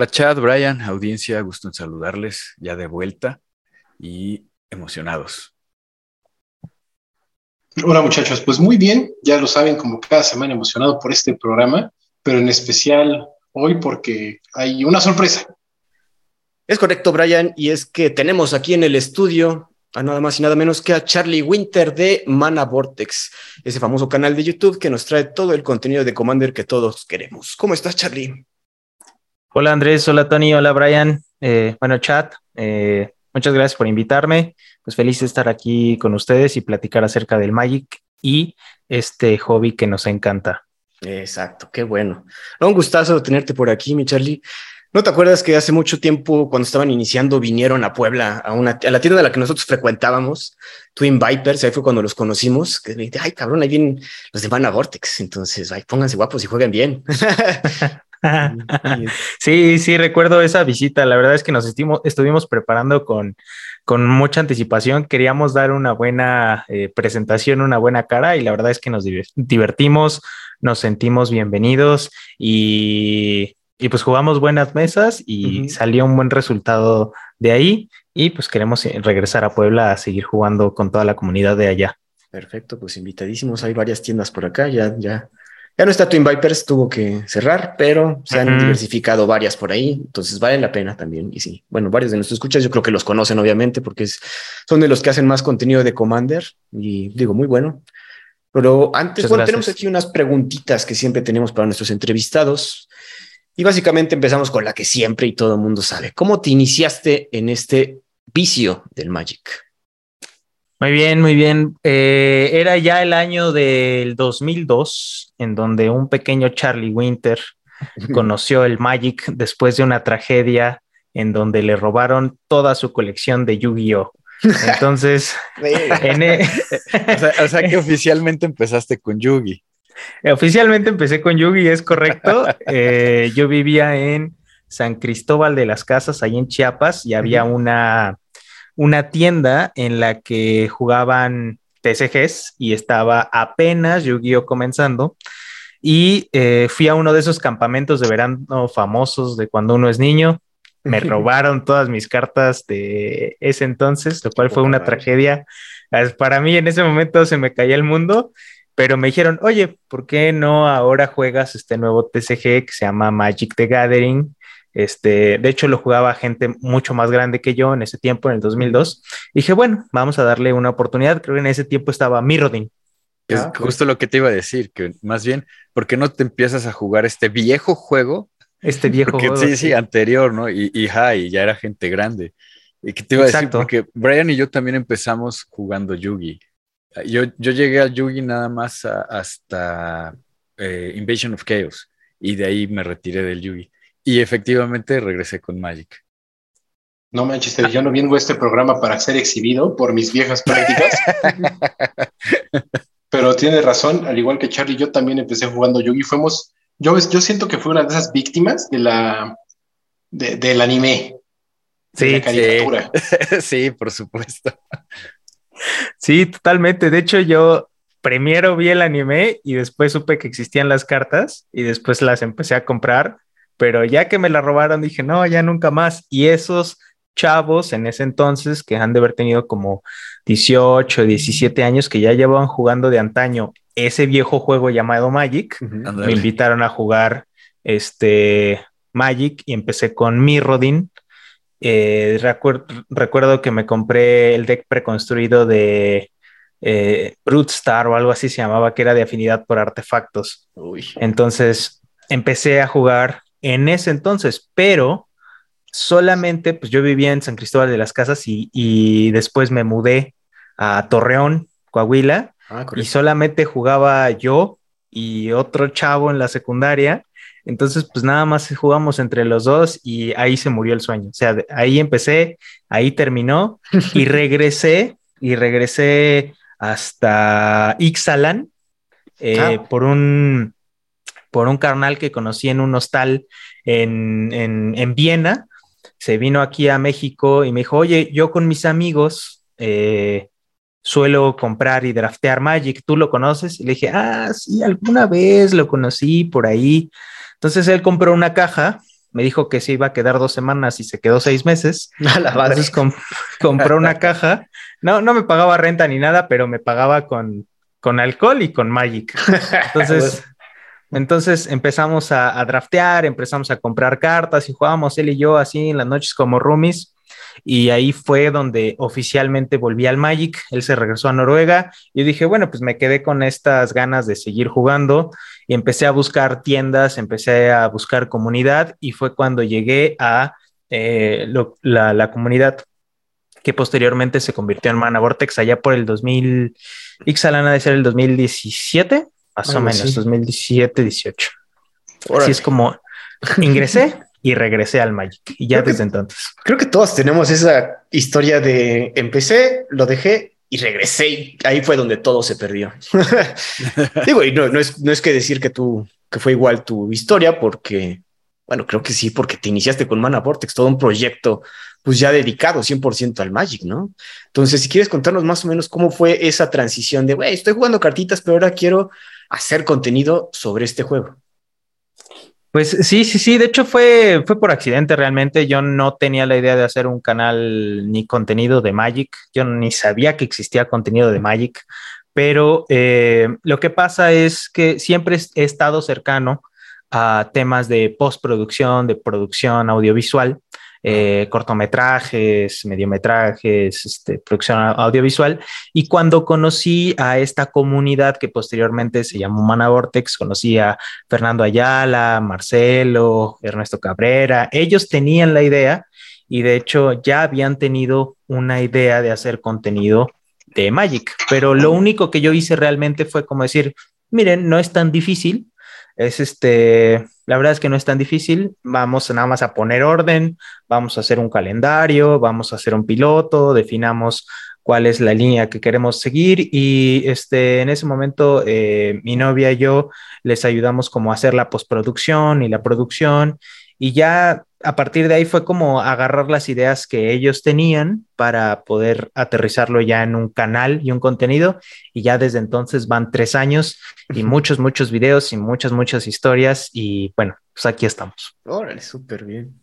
Hola Chat, Brian, audiencia, gusto en saludarles ya de vuelta y emocionados. Hola muchachos, pues muy bien, ya lo saben, como cada semana emocionado por este programa, pero en especial hoy porque hay una sorpresa. Es correcto, Brian, y es que tenemos aquí en el estudio a nada más y nada menos que a Charlie Winter de Mana Vortex, ese famoso canal de YouTube que nos trae todo el contenido de Commander que todos queremos. ¿Cómo estás, Charlie? Hola Andrés, hola Tony, hola Brian. Eh, bueno, chat, eh, muchas gracias por invitarme. Pues feliz de estar aquí con ustedes y platicar acerca del Magic y este hobby que nos encanta. Exacto, qué bueno. un gustazo tenerte por aquí, mi Charlie. ¿No te acuerdas que hace mucho tiempo, cuando estaban iniciando, vinieron a Puebla, a, una, a la tienda de la que nosotros frecuentábamos, Twin Vipers, ahí fue cuando los conocimos, que me dije, ay, cabrón, ahí vienen los de Mana Vortex, entonces, ay, pónganse guapos y jueguen bien. sí, sí, recuerdo esa visita, la verdad es que nos estuvimos preparando con, con mucha anticipación, queríamos dar una buena eh, presentación, una buena cara, y la verdad es que nos divertimos, nos sentimos bienvenidos y, pues jugamos buenas mesas y salió un buen resultado de ahí y pues queremos regresar a Puebla a seguir jugando con toda la comunidad de allá. Perfecto, pues invitadísimos. Hay varias tiendas por acá, ya, ya. Ya no está Twin Vipers, tuvo que cerrar, pero se han diversificado varias por ahí, entonces vale la pena también. Y sí, bueno, varios de nuestros escuchas yo creo que los conocen obviamente porque son de los que hacen más contenido de Commander y digo, muy bueno. Pero antes, bueno, tenemos aquí unas preguntitas que siempre tenemos para nuestros entrevistados. Y básicamente empezamos con la que siempre y todo el mundo sabe. ¿Cómo te iniciaste en este vicio del Magic? Muy bien, muy bien. Eh, era ya el año del 2002, en donde un pequeño Charlie Winter conoció el Magic después de una tragedia en donde le robaron toda su colección de Yu-Gi-Oh! Entonces, e- o, sea, que oficialmente empezaste con Yugi. Oficialmente empecé con Yugi, es correcto. Eh, yo vivía en San Cristóbal de las Casas, ahí en Chiapas, y había una, una tienda en la que jugaban TCGs y estaba apenas Yu-Gi-Oh comenzando. Y eh, fui a uno de esos campamentos de verano famosos de cuando uno es niño me robaron todas mis cartas de ese entonces, lo cual fue una tragedia. Para mí en ese momento se me caía el mundo, pero me dijeron, oye, ¿por qué no ahora juegas este nuevo TCG que se llama Magic the Gathering? Este, de hecho, lo jugaba gente mucho más grande que yo en ese tiempo, en el 2002. dije, bueno, vamos a darle una oportunidad. Creo que en ese tiempo estaba Mirrodin. Es ah, justo lo que te iba a decir, que más bien, ¿por qué no te empiezas a jugar este viejo juego este viejo Porque, Sí, sí, anterior, ¿no? Y, y, ya era gente grande. ¿Y qué te iba a decir? Porque Brian y yo también empezamos jugando Yugi. Yo, yo llegué a Yugi nada más hasta eh, Invasion of Chaos y de ahí me retiré del Yugi. Y efectivamente regresé con Magic. No manches, yo no vengo a este programa para ser exhibido por mis viejas prácticas. Pero tiene razón, al igual que Charlie, yo también empecé jugando Yugi. Fuimos yo, yo siento que fue una de esas víctimas de la, del anime. Sí, la caricatura. Sí. por supuesto. Sí, totalmente. De hecho, yo primero vi el anime y después supe que existían las cartas y después las empecé a comprar, pero ya que me la robaron dije, no, ya nunca más. Y esos chavos en ese entonces que han de haber tenido como 18, 17 años que ya llevaban jugando de antaño ese viejo juego llamado Magic. Me invitaron a jugar este Magic y empecé con Mirrodin. Eh, recuerdo que me compré el deck preconstruido de eh, Brute Star o algo así se llamaba, que era de afinidad por artefactos. Entonces empecé a jugar en ese entonces, pero solamente, pues yo vivía en San Cristóbal de las Casas y, y después me mudé a Torreón, Coahuila, Ah, y solamente jugaba yo y otro chavo en la secundaria. Entonces, pues nada más jugamos entre los dos y ahí se murió el sueño. O sea, ahí empecé, ahí terminó y regresé y regresé hasta Ixalan eh, ah. por un por un carnal que conocí en un hostal en, en, Viena. Se vino aquí a México y me dijo, oye, yo con mis amigos eh, suelo comprar y draftear Magic, ¿tú lo conoces? Y le dije, ah, sí, alguna vez lo conocí por ahí. Entonces él compró una caja, me dijo que se iba a quedar dos semanas y se quedó seis meses. Entonces compró una caja. No, no me pagaba renta ni nada, pero me pagaba con, con alcohol y con Magic. Entonces, entonces empezamos a, a, draftear, empezamos a comprar cartas y jugábamos él y yo así en las noches como roomies. Y ahí fue donde oficialmente volví al Magic, él se regresó a Noruega, y dije, bueno, pues me quedé con estas ganas de seguir jugando y empecé a buscar tiendas, empecé a buscar comunidad y fue cuando llegué a eh, la, comunidad que posteriormente se convirtió en Mana Vortex allá por el 2000, Ixalana de ser el 2017, más o menos, 2017, 18. Así es como ingresé y regresé al Magic. Y ya desde entonces. Creo que todos tenemos esa historia de empecé, lo dejé y regresé. ahí fue donde todo se perdió. Digo, y no, no, es, no es que decir que tú, que fue igual tu historia, porque, bueno, creo que sí, porque te iniciaste con Mana Vortex, todo un proyecto, pues ya dedicado 100% al Magic, ¿no? Entonces, si quieres contarnos más o menos cómo fue esa transición de, güey, estoy jugando cartitas, pero ahora quiero hacer contenido sobre este juego. Pues sí, sí, sí. De hecho, fue, fue por accidente realmente. Yo no tenía la idea de hacer un canal ni contenido de Magic. Yo ni sabía que existía contenido de Magic. Pero eh, lo que pasa es que siempre he estado cercano a temas de postproducción, de producción audiovisual. Eh, cortometrajes, mediometrajes, este, producción audiovisual. Y cuando conocí a esta comunidad que posteriormente se llamó Mana Vortex, conocí a Fernando Ayala, Marcelo, Ernesto Cabrera, ellos tenían la idea y de hecho ya habían tenido una idea de hacer contenido de Magic, pero lo único que yo hice realmente fue como decir, miren, no es tan difícil, es este, la verdad es que no es tan difícil. Vamos nada más a poner orden, vamos a hacer un calendario, vamos a hacer un piloto, definamos cuál es la línea que queremos seguir y este, en ese momento eh, mi novia y yo les ayudamos como a hacer la postproducción y la producción y ya a partir de ahí fue como agarrar las ideas que ellos tenían para poder aterrizarlo ya en un canal y un contenido. Y ya desde entonces van tres años y muchos, muchos videos y muchas, muchas historias. Y bueno, pues aquí estamos. Órale, súper bien.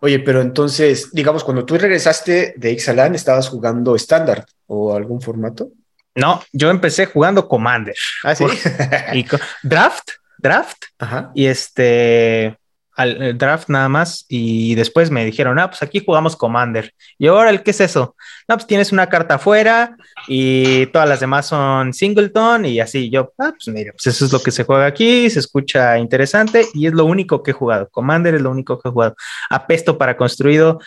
Oye, pero entonces, digamos, cuando tú regresaste de Ixalan, ¿estabas jugando estándar o algún formato? No, yo empecé jugando Commander. Ah, sí. y draft, draft. Ajá. Y este, al draft nada más y después me dijeron, ah, pues aquí jugamos Commander. Y ahora, ¿qué es eso? No, pues tienes una carta afuera y todas las demás son Singleton y así. Yo, ah, pues mira, pues eso es lo que se juega aquí, se escucha interesante y es lo único que he jugado. Commander es lo único que he jugado. Apesto para construido,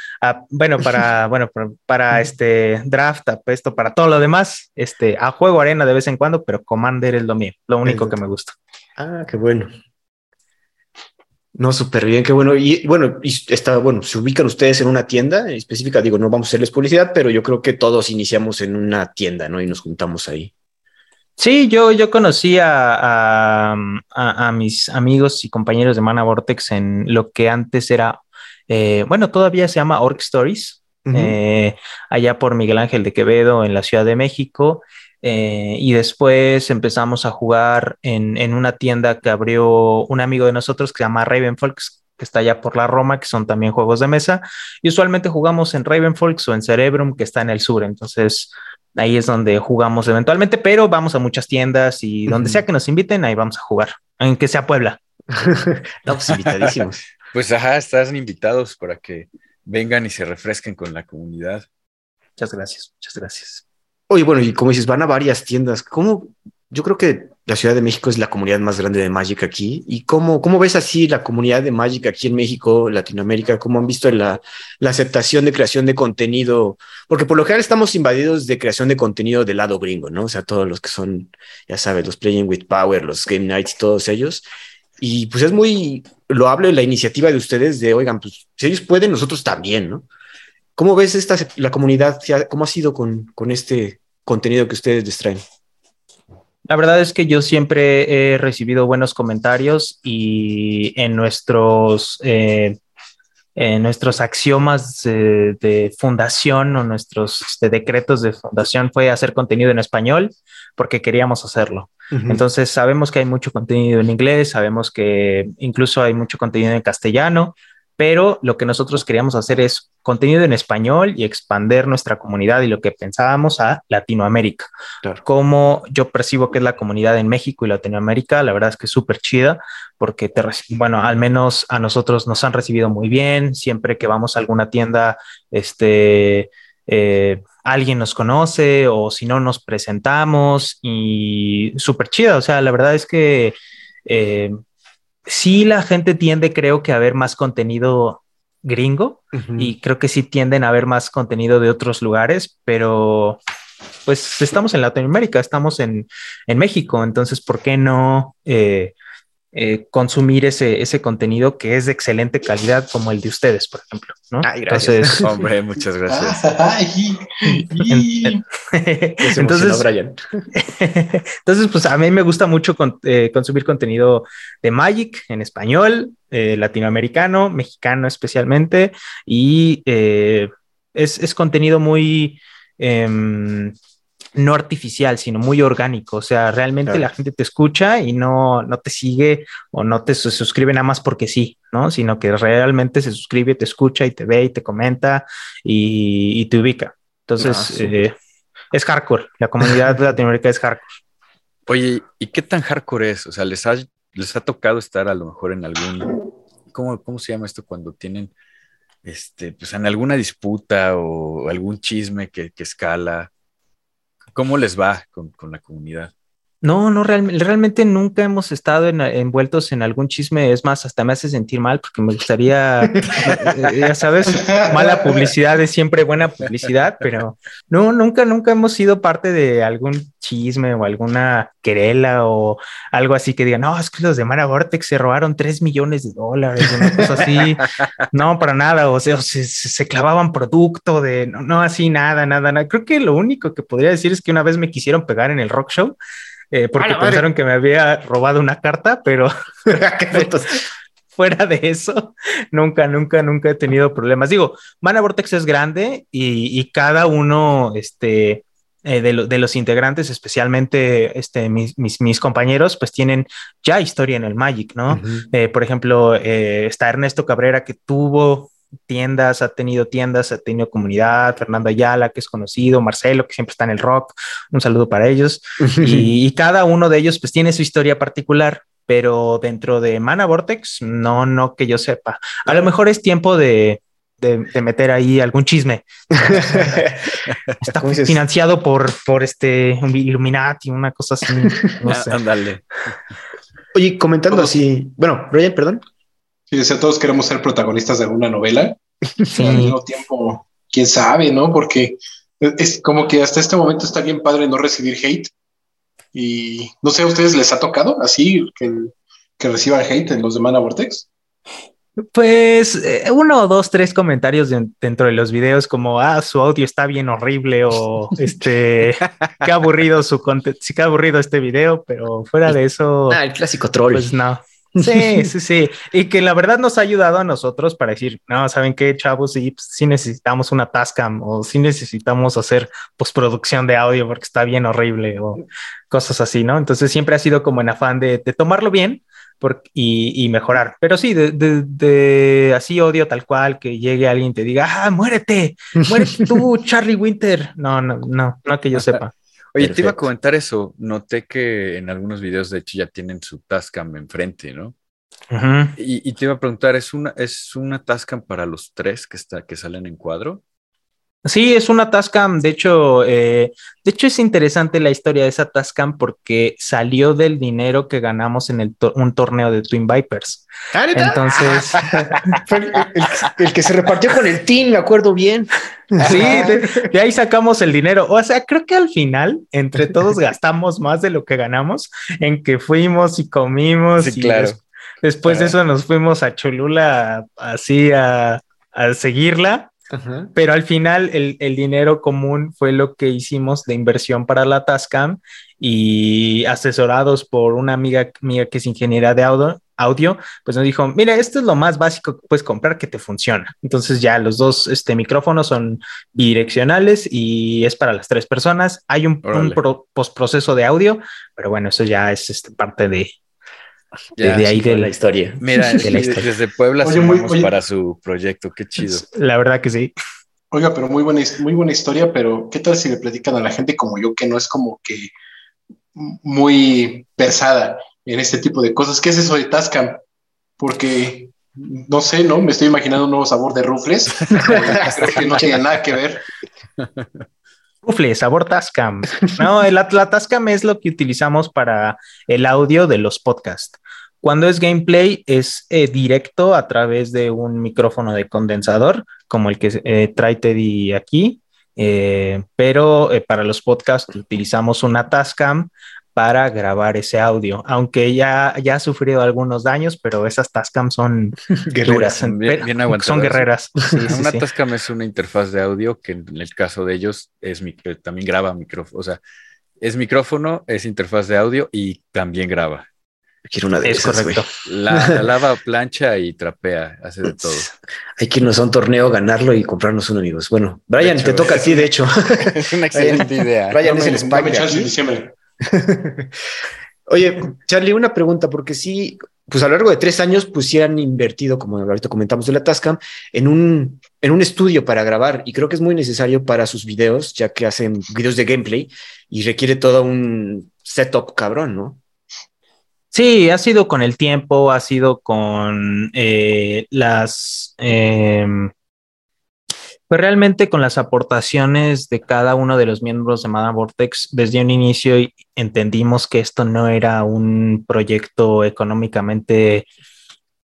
bueno, para, bueno, para, este draft, apesto para todo lo demás. Este, a juego arena de vez en cuando, pero Commander es lo mío, lo único que me gusta. Ah, qué bueno. No, súper bien, qué bueno. Y bueno, y está, bueno, se ubican ustedes en una tienda específica. Digo, no vamos a hacerles publicidad, pero yo creo que todos iniciamos en una tienda, ¿no? Y nos juntamos ahí. Sí, yo, yo conocí a, a, mis amigos y compañeros de Mana Vortex en lo que antes era, eh, bueno, todavía se llama Orc Stories, eh, allá por Miguel Ángel de Quevedo en la Ciudad de México. Eh, y después empezamos a jugar en, una tienda que abrió un amigo de nosotros que se llama Ravenfolks, que está allá por la Roma, que son también juegos de mesa. Y usualmente jugamos en Ravenfolks o en Cerebrum, que está en el sur. Entonces ahí es donde jugamos eventualmente, pero vamos a muchas tiendas y donde sea que nos inviten, ahí vamos a jugar, aunque sea Puebla. Estamos invitadísimos. pues ajá, están invitados para que vengan y se refresquen con la comunidad. Muchas gracias, muchas gracias. Oye, bueno, y como dices, van a varias tiendas. ¿Cómo? Yo creo que la Ciudad de México es la comunidad más grande de Magic aquí. ¿Y cómo, cómo ves así la comunidad de Magic aquí en México, Latinoamérica? ¿Cómo han visto la, aceptación de creación de contenido? Porque por lo general estamos invadidos de creación de contenido del lado gringo, ¿no? O sea, todos los que son, ya sabes, los Playing with Power, los Game Nights, todos ellos. Y pues es muy loable la iniciativa de ustedes de, oigan, pues si ellos pueden, nosotros también, ¿no? ¿Cómo ves esta, la comunidad? ¿Cómo ha sido con, con este contenido que ustedes les traen? La verdad es que yo siempre he recibido buenos comentarios y en nuestros, eh, en nuestros axiomas de, fundación o nuestros este, decretos de fundación fue hacer contenido en español porque queríamos hacerlo. Entonces sabemos que hay mucho contenido en inglés, sabemos que incluso hay mucho contenido en castellano, pero lo que nosotros queríamos hacer es contenido en español y expander nuestra comunidad y lo que pensábamos a Latinoamérica. Como yo percibo que es la comunidad en México y Latinoamérica, la verdad es que es súper chida porque, te, bueno, al menos a nosotros nos han recibido muy bien. Siempre que vamos a alguna tienda, este, eh, alguien nos conoce o si no nos presentamos y súper chida. O sea, la verdad es que... Eh, sí la gente tiende, creo que, a ver más contenido gringo y creo que sí tienden a ver más contenido de otros lugares, pero pues estamos en Latinoamérica, estamos en, en México, entonces, ¿por qué no eh, eh, consumir ese, ese contenido que es de excelente calidad como el de ustedes, por ejemplo. ¿no? gracias. Hombre, muchas gracias. entonces, entonces, pues a mí me gusta mucho eh, consumir contenido de Magic en español, eh, latinoamericano, mexicano especialmente, y es, es, contenido muy... No artificial, sino muy orgánico. O sea, realmente la gente te escucha y no, no te sigue o no te suscribe nada más porque sí, ¿no? Sino que realmente se suscribe, te escucha y te ve y te comenta y, te ubica. Entonces, ah, eh, es hardcore. La comunidad de Latinoamérica es hardcore. Oye, ¿y qué tan hardcore es? O sea, ¿les ha, les ha tocado estar a lo mejor en algún... ¿Cómo, cómo se llama esto cuando tienen... Este, pues en alguna disputa o algún chisme que, que escala, ¿Cómo les va con, la comunidad? No, no, realmente nunca hemos estado envueltos en algún chisme. Es más, hasta me hace sentir mal porque me gustaría, eh, ya sabes, mala publicidad es siempre buena publicidad, pero no, nunca, nunca hemos sido parte de algún chisme o alguna querela o algo así que digan, no, es que los de Mara Vortex se robaron 3 millones de dólares, una cosa así. no, para nada. O sea, se, clavaban producto de, no, no, así, nada, nada, nada. Creo que lo único que podría decir es que una vez me quisieron pegar en el rock show. Eh, porque pensaron que me había robado una carta, pero fuera de eso, nunca, nunca, nunca he tenido problemas. Digo, Mana Vortex es grande y, y cada uno, este, eh, de, los integrantes, especialmente este, mis, mis, compañeros, pues tienen ya historia en el Magic, ¿no? Eh, por ejemplo, eh, está Ernesto Cabrera que tuvo tiendas, ha tenido tiendas, ha tenido comunidad, Fernando Ayala, que es conocido, Marcelo, que siempre está en el rock, un saludo para ellos. y, y, cada uno de ellos pues tiene su historia particular, pero dentro de Mana Vortex, no, no que yo sepa. A lo mejor es tiempo de, de, meter ahí algún chisme. Está financiado por, por este Illuminati, una cosa así. No sé. Ándale. Oye, comentando así, bueno, Brian, perdón. Sí, decía, todos queremos ser protagonistas de alguna novela. Sí. Al mismo tiempo, quién sabe, ¿no? Porque es como que hasta este momento está bien padre no recibir hate. Y no sé, ¿a ustedes les ha tocado así que, que reciban hate en los de Mana Vortex? Pues eh, uno, dos, tres comentarios dentro de los videos como, ah, su audio está bien horrible o este, qué aburrido su contenido, sí, qué aburrido este video, pero fuera de eso... Ah, el clásico troll. Pues no. Sí, sí, sí. Y que la verdad nos ha ayudado a nosotros para decir, no, ¿saben qué, chavos? Sí, pues, sí necesitamos una Tascam o sí necesitamos hacer postproducción de audio porque está bien horrible o cosas así, ¿no? Entonces siempre ha sido como en afán de, de tomarlo bien, y, mejorar. Pero sí, de, así odio tal cual que llegue alguien y te diga, ah, muérete, muérete tú, Charlie Winter. No, no, no, no que yo sepa. Oye, te iba a comentar eso. Noté que en algunos videos, de hecho, ya tienen su Tascam enfrente, ¿no? y, te iba a preguntar, ¿es una, ¿es una Tascam para los tres que, está, que salen en cuadro? Sí, es una Tascam. De hecho, eh, de hecho es interesante la historia de esa Tascam porque salió del dinero que ganamos en el un torneo de Twin Vipers. ¿Ah, Entonces, el, que se repartió con el team, me acuerdo bien. Sí, de, ahí sacamos el dinero. O sea, creo que al final entre todos gastamos más de lo que ganamos en que fuimos y comimos. y claro Después de eso nos fuimos a Cholula así a, a seguirla pero al final el, el, dinero común fue lo que hicimos de inversión para la Tascam y asesorados por una amiga mía que es ingeniera de audio, audio, pues nos dijo, mira, esto es lo más básico que puedes comprar que te funciona. Entonces ya los dos este, micrófonos son bidireccionales y es para las tres personas. Hay un, un postproceso de audio, pero bueno, eso ya es este, parte de, de, ahí de la historia. Mira, desde Puebla oye, para su proyecto, qué chido. La verdad que sí. Oiga, pero muy buena, muy buena historia, pero ¿qué tal si le platican a la gente como yo, que no es como que muy pesada en este tipo de cosas? ¿Qué es eso de Tascam? Porque, no sé, ¿no? Me estoy imaginando un nuevo sabor de rufles. Creo que no tiene nada que ver. Rufles, sabor Tascam. No, la, la Tascam es lo que utilizamos para el audio de los podcasts. Cuando es gameplay es eh, directo a través de un micrófono de condensador, como el que eh, trae Teddy aquí, eh, pero para los podcasts utilizamos una Tascam para grabar ese audio, aunque ya, ya ha sufrido algunos daños, pero esas Tascam son guerreras, bien, son guerreras. una Tascam es una interfaz de audio que en el caso de ellos es también graba micrófono, o sea, es micrófono, es interfaz de audio y también graba. Quiero una de es correcto. La, lava, plancha y trapea, hace de todo. Hay que irnos a un torneo, ganarlo y comprarnos un amigos. Bueno, Brian, te toca a ti, de hecho. Es una excelente idea. Brian es el. Oye, Charlie, una pregunta, porque sí, pues a lo largo de tres años, pues sí han invertido, como ahorita comentamos de la Tascam, en un, en un estudio para grabar y creo que es muy necesario para sus videos, ya que hacen videos de gameplay y requiere todo un setup cabrón, ¿no? Sí, ha sido con el tiempo, ha sido con eh, las, em, pues realmente con las aportaciones de cada uno de los miembros de Madame Vortex. Desde un inicio entendimos que esto no era un proyecto económicamente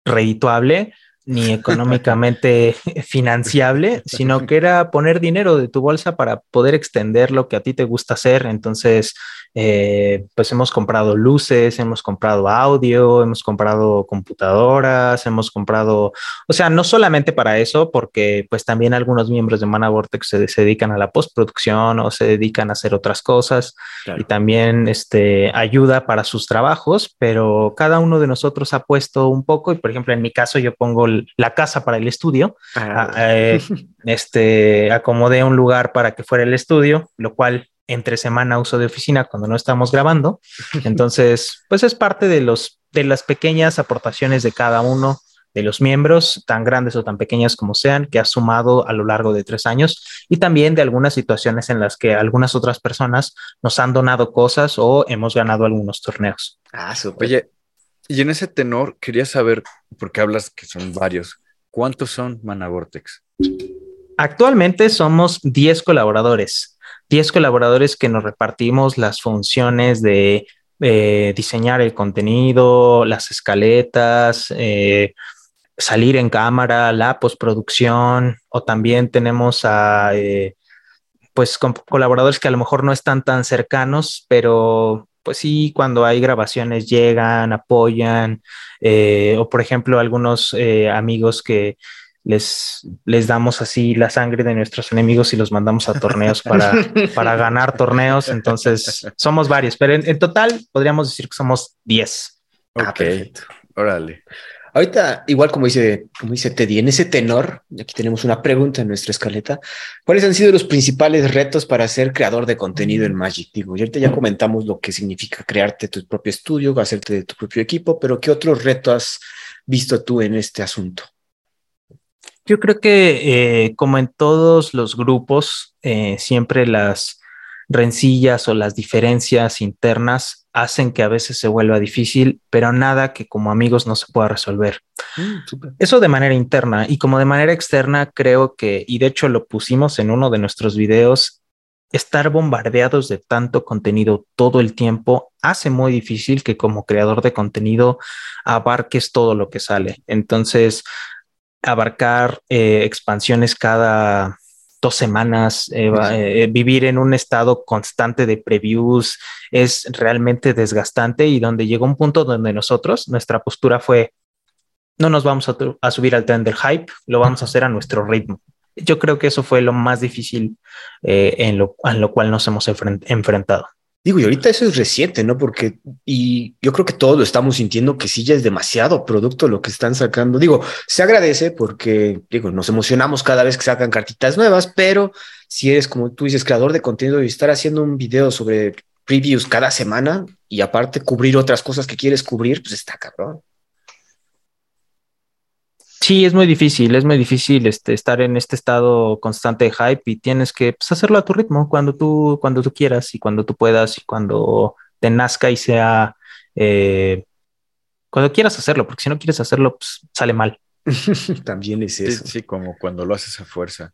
redituable, ni económicamente financiable, sino que era poner dinero de tu bolsa para poder extender lo que a ti te gusta hacer. Entonces, eh, pues hemos comprado luces, hemos comprado audio, hemos comprado computadoras, hemos comprado, o sea, no solamente para eso, porque pues también algunos miembros de Mana Vortex se, dedican a la postproducción o se dedican a hacer otras cosas y también este, ayuda para sus trabajos, pero cada uno de nosotros ha puesto un poco y por ejemplo en mi caso yo pongo la casa para el estudio, ah, ah, eh, este, acomodé un lugar para que fuera el estudio, lo cual entre semana uso de oficina cuando no estamos grabando. Entonces, pues es parte de, los, de las pequeñas aportaciones de cada uno de los miembros, tan grandes o tan pequeñas como sean, que ha sumado a lo largo de tres años y también de algunas situaciones en las que algunas otras personas nos han donado cosas o hemos ganado algunos torneos. Ah, súper. Oye, y en ese tenor quería saber, porque hablas que son varios, ¿cuántos son Manavortex? Actualmente somos 10 colaboradores. 10 colaboradores que nos repartimos las funciones de eh, diseñar el contenido, las escaletas, eh, salir en cámara, la postproducción, o también tenemos a eh, pues colaboradores que a lo mejor no están tan cercanos, pero pues sí, cuando hay grabaciones llegan, apoyan, o por ejemplo algunos amigos que les, les damos así la sangre de nuestros enemigos y los mandamos a torneos para, para ganar torneos. Entonces, somos varios, pero en, total podríamos decir que somos 10. Ok, órale. Ahorita, igual como dice, como dice Teddy, en ese tenor, aquí tenemos una pregunta en nuestra escaleta. ¿Cuáles han sido los principales retos para ser creador de contenido en Magic? Digo, ahorita ya comentamos lo que significa crearte tu propio estudio, hacerte de tu propio equipo, pero ¿qué otros retos has visto tú en este asunto? Yo creo que eh, como en todos los grupos, eh, siempre las rencillas o las diferencias internas hacen que a veces se vuelva difícil, pero nada que como amigos no se pueda resolver. Mm, Eso de manera interna y como de manera externa creo que, y de hecho lo pusimos en uno de nuestros videos, estar bombardeados de tanto contenido todo el tiempo hace muy difícil que como creador de contenido abarques todo lo que sale. Entonces, abarcar eh, expansiones cada dos semanas, eh, eh, vivir en un estado constante de previews es realmente desgastante y donde llegó un punto donde nosotros, nuestra postura fue, no nos vamos a, subir al tren del hype, lo vamos a hacer a nuestro ritmo. Yo creo que eso fue lo más difícil eh, en, lo, en lo cual nos hemos enfrentado. Digo, y ahorita eso es reciente, ¿no? Porque, y yo creo que todos lo estamos sintiendo que sí ya es demasiado producto lo que están sacando. Digo, se agradece porque, digo, nos emocionamos cada vez que sacan cartitas nuevas, pero si eres, como tú dices, creador de contenido y estar haciendo un video sobre previews cada semana y aparte cubrir otras cosas que quieres cubrir, pues está cabrón. Sí, es muy difícil, es muy difícil este, estar en este estado constante de hype y tienes que pues, hacerlo a tu ritmo cuando tú, cuando tú quieras y cuando tú puedas y cuando te nazca y sea eh, cuando quieras hacerlo, porque si no quieres hacerlo, pues sale mal. También es eso. Sí, como cuando lo haces a fuerza.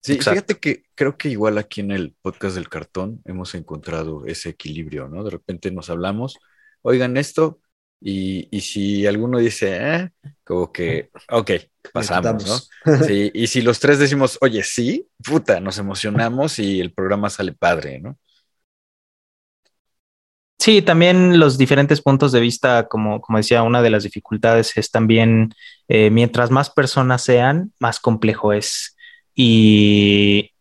Sí, fíjate que creo que igual aquí en el podcast del cartón hemos encontrado ese equilibrio, ¿no? De repente nos hablamos, oigan esto, y, si alguno dice, eh, como que, ok, pasamos, ¿no? Sí, y si los tres decimos, oye, sí, puta, nos emocionamos y el programa sale padre, ¿no? Sí, también los diferentes puntos de vista, como, como decía, una de las dificultades es también, eh, mientras más personas sean, más complejo es. Y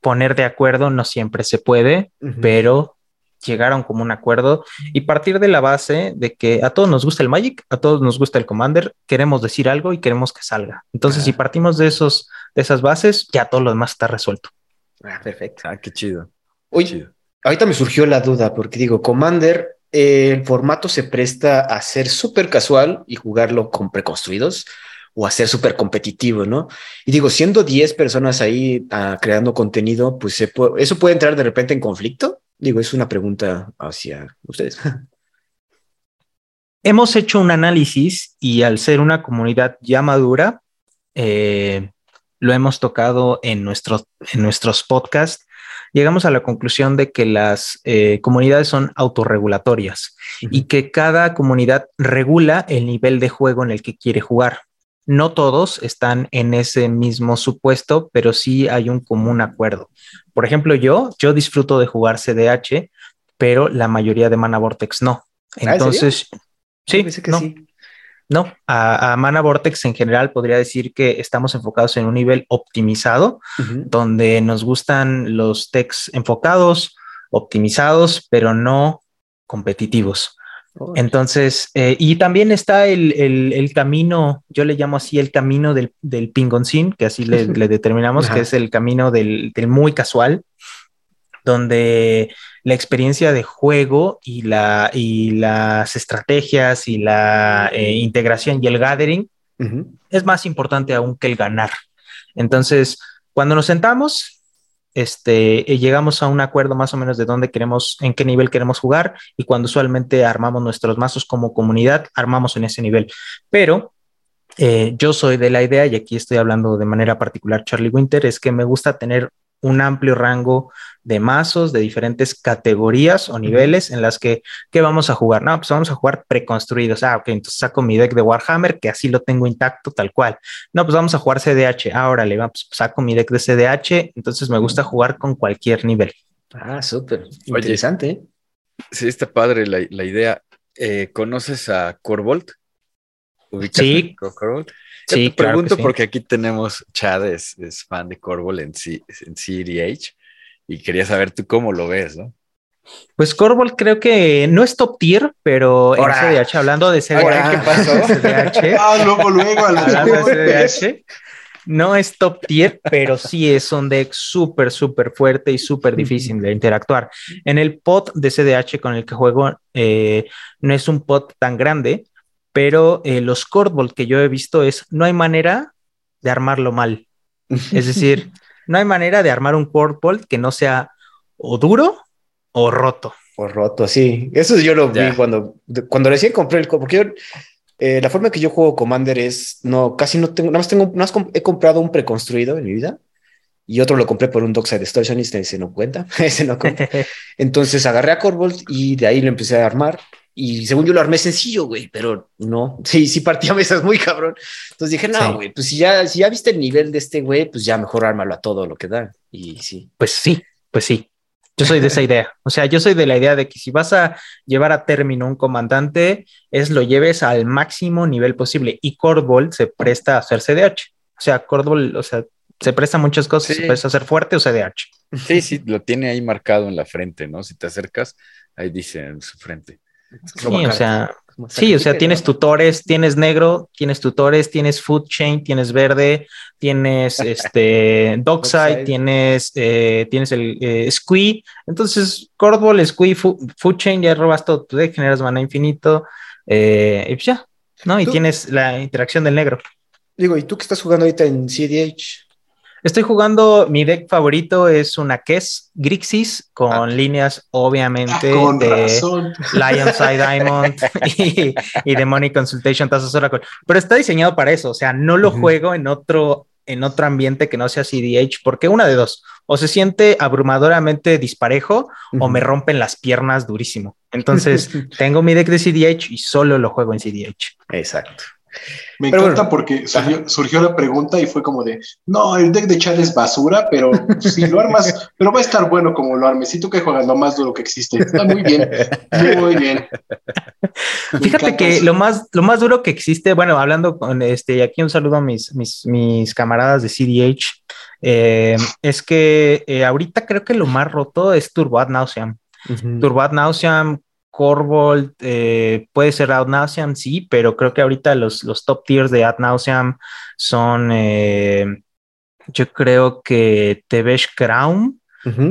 poner de acuerdo no siempre se puede, pero llegaron como un acuerdo y partir de la base de que a todos nos gusta el Magic, a todos nos gusta el Commander, queremos decir algo y queremos que salga. Entonces, si partimos de esos de esas bases, ya todo lo demás está resuelto. Ah, perfecto. Ah, qué chido. Oye, ahorita me surgió la duda porque digo, Commander, eh, el formato se presta a ser súper casual y jugarlo con preconstruidos o a ser súper competitivo, ¿no? Y digo, siendo 10 personas ahí ah, creando contenido, pues eso puede entrar de repente en conflicto. Digo, es una pregunta hacia ustedes. Hemos hecho un análisis y al ser una comunidad ya madura, eh, lo hemos tocado en nuestros, en nuestros podcasts, llegamos a la conclusión de que las eh, comunidades son autorregulatorias y que cada comunidad regula el nivel de juego en el que quiere jugar. No todos están en ese mismo supuesto, pero sí hay un común acuerdo. Por ejemplo, yo, yo disfruto de jugar CDH, pero la mayoría de Mana Vortex no. ¿Ah, Entonces, sí, no. No, a, Mana Vortex en general podría decir que estamos enfocados en un nivel optimizado, donde nos gustan los techs enfocados, optimizados, pero no competitivos. Entonces, eh, y también está el, camino, yo le llamo así el camino del, del pingoncín, que así le, determinamos, que es el camino del, muy casual, donde la experiencia de juego y, la, y las estrategias y la eh, integración y el gathering es más importante aún que el ganar. Entonces, cuando nos sentamos, este, llegamos a un acuerdo más o menos de dónde queremos, en qué nivel queremos jugar y cuando usualmente armamos nuestros mazos como comunidad, armamos en ese nivel. Pero eh, yo soy de la idea, y aquí estoy hablando de manera particular, Charlie Winter, es que me gusta tener un amplio rango de mazos de diferentes categorías o niveles en las que, ¿qué vamos a jugar? No, pues vamos a jugar preconstruidos. Ah, ok, entonces saco mi deck de Warhammer, que así lo tengo intacto tal cual. No, pues vamos a jugar CDH. Ah, órale, pues saco mi deck de CDH, entonces me gusta jugar con cualquier nivel. Ah, súper. Interesante. ¿eh? Sí, está padre la, idea. Eh, ¿Conoces a Corvolt? Sí. Corvolt? Sí, te pregunto porque aquí tenemos Chad, es, fan de Corvolt en, en CDH y quería saber tú cómo lo ves, ¿no? Pues Corvolt creo que no es top tier, pero en CDH, hablando de CDH, ¿qué pasó? CDH, ah, luego, luego, a la CDH, no es top tier, pero sí es un deck súper, súper fuerte y súper difícil de interactuar. En el pot de CDH con el que juego, eh, no es un pot tan grande, pero eh, los Corvolt que yo he visto es, no hay manera de armarlo mal. Es decir, no hay manera de armar un Corvolt que no sea o duro o roto. O roto, sí. Eso yo lo vi cuando, cuando recién compré el porque eh, la forma que yo juego Commander es no, casi no tengo, nada más tengo, nada más he comprado un preconstruido en mi vida y otro lo compré por un Dockside Distortionist, ese no cuenta, ese no cuenta. Entonces agarré a Corvolt y de ahí lo empecé a armar y según yo lo armé sencillo, güey, pero no, sí, sí partía mesas muy cabrón. Entonces dije, no, güey, pues si ya, si ya viste el nivel de este güey, pues ya mejor ármalo a todo lo que da. Y sí. Pues sí, pues sí. Yo soy de esa idea. O sea, yo soy de la idea de que si vas a llevar a término un comandante, es lo lleves al máximo nivel posible. Y Cordball se presta a hacer CDH. O sea, Cordball, o sea, se presta muchas cosas, se presta a ser fuerte o CDH. Sí, sí, lo tiene ahí marcado en la frente, ¿no? Si te acercas, ahí dice en su frente. Sí, o sea, sí, o sea, tienes tutores, tienes negro, tienes tutores, tienes food chain, tienes verde, tienes este dockside, tienes, eh, tienes el eh, squee. Entonces, cordball, squee, food, chain, ya robas todo tu deck, generas mana infinito, eh, y pues ya, ¿no? Y tienes la interacción del negro. Digo, ¿y tú que estás jugando ahorita en CDH? Estoy jugando, mi deck favorito es una Kess Grixis con ah. líneas obviamente ah, de Lion Side Diamond y, y Demonic Consultation Tazos Oracle. Pero está diseñado para eso, o sea, no lo juego en otro, en otro ambiente que no sea CDH, porque una de dos, o se siente abrumadoramente disparejo o me rompen las piernas durísimo. Entonces, tengo mi deck de CDH y solo lo juego en CDH. Exacto. Me encanta porque surgió, la pregunta y fue como de, no, el deck de Chad es basura, pero si lo armas, pero va a estar bueno como lo armes. Y tú que juegas lo más duro que existe. Está muy bien, muy bien. Fíjate que lo más, lo más duro que existe, bueno, hablando con este, aquí un saludo a mis, mis, mis camaradas de CDH, eh, es que eh, ahorita creo que lo más roto es Turbo Ad Nauseam. Turbo Ad Nauseam Corvold, eh, puede ser Ad Nauseam, sí, pero creo que ahorita los, los top tiers de Ad Nauseam son, eh, yo creo que Tevesh Crown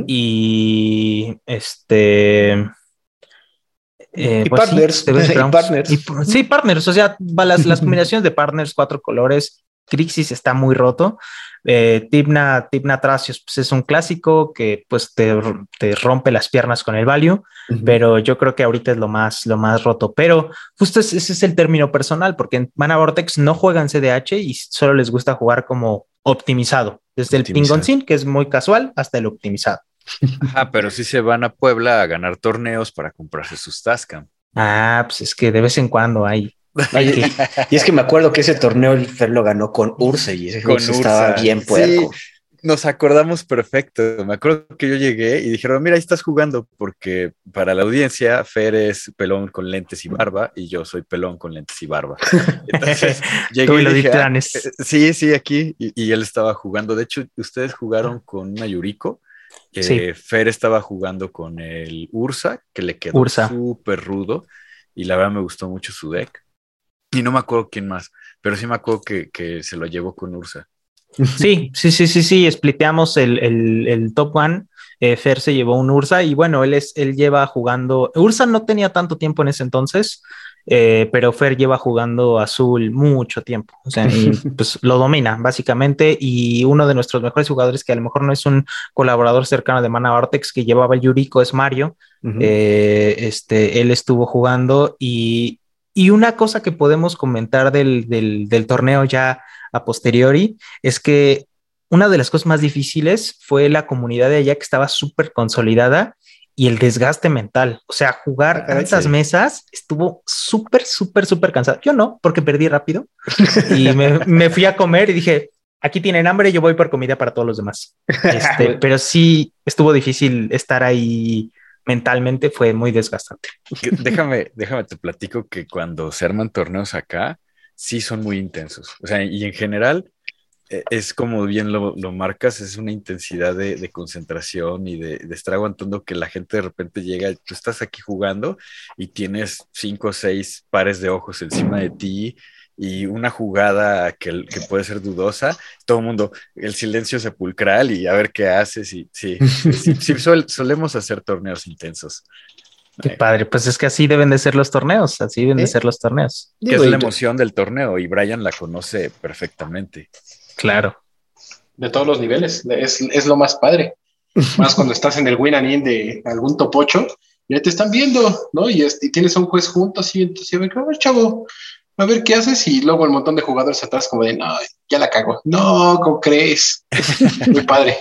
y este... Eh, y, pues partners, sí, partners. o sea, las, las combinaciones de partners, cuatro colores, Crixis está muy roto. Eh, Tibna, Tibna Tracios pues es un clásico que pues te, rompe las piernas con el value, pero yo creo que ahorita es lo más, lo más roto. Pero justo ese, es el término personal, porque en Mana Vortex no juegan CDH y solo les gusta jugar como optimizado, desde el Pingoncin, que es muy casual, hasta el optimizado. Ah, pero sí se van a Puebla a ganar torneos para comprarse sus Tascam. Ah, pues es que de vez en cuando hay, y es que me acuerdo que ese torneo el Fer lo ganó con Ursa y ese con estaba bien puerco. nos acordamos perfecto. Me acuerdo que yo llegué y dijeron, mira, ahí estás jugando, porque para la audiencia, Fer es pelón con lentes y barba y yo soy pelón con lentes y barba. Entonces llegué y lo dije, ah, sí, sí, aquí. Y, él estaba jugando. De hecho, ustedes jugaron con una Yuriko. Eh, Fer estaba jugando con el Ursa, que le quedó súper rudo. Y la verdad me gustó mucho su deck. Y no me acuerdo quién más, pero sí me acuerdo que, se lo llevó con Ursa. Sí, sí, sí, sí, sí, spliteamos el, el, top one. Eh, Fer se llevó un Ursa y bueno, él, es, él lleva jugando. Ursa no tenía tanto tiempo en ese entonces, eh, pero Fer lleva jugando azul mucho tiempo. O sea, y, pues lo domina básicamente. Y uno de nuestros mejores jugadores, que a lo mejor no es un colaborador cercano de Mana Vortex que llevaba el Yuriko, es Mario. Eh, este, él estuvo jugando y y una cosa que podemos comentar del, del, torneo ya a posteriori es que una de las cosas más difíciles fue la comunidad de allá que estaba súper consolidada y el desgaste mental. O sea, jugar a estas mesas estuvo súper, súper, súper cansado. Yo no, porque perdí rápido y me, me, fui a comer y dije, aquí tienen hambre, yo voy por comida para todos los demás. Este, pero sí estuvo difícil estar ahí mentalmente fue muy desgastante. Déjame, déjame te platico que cuando se arman torneos acá, sí son muy intensos. O sea, y en general eh, es como bien lo, marcas, es una intensidad de, concentración y de, estar aguantando que la gente de repente llega, tú estás aquí jugando y tienes cinco o seis pares de ojos encima de ti y una jugada que, que, puede ser dudosa, todo el mundo, el silencio sepulcral y a ver qué haces. Y, sí, sí, solemos hacer torneos intensos. Qué padre, pues es que así deben de ser los torneos, así deben de ser los torneos. Que es la emoción del torneo y Brian la conoce perfectamente. Claro. De todos los niveles, es, lo más padre. Más cuando estás en el win and in de algún topocho, ya te están viendo, ¿no? Y, y tienes a un juez junto así, entonces, a ver, chavo, a ver qué haces y luego el montón de jugadores atrás como de, no, ya la cago. No, ¿cómo crees? Muy padre.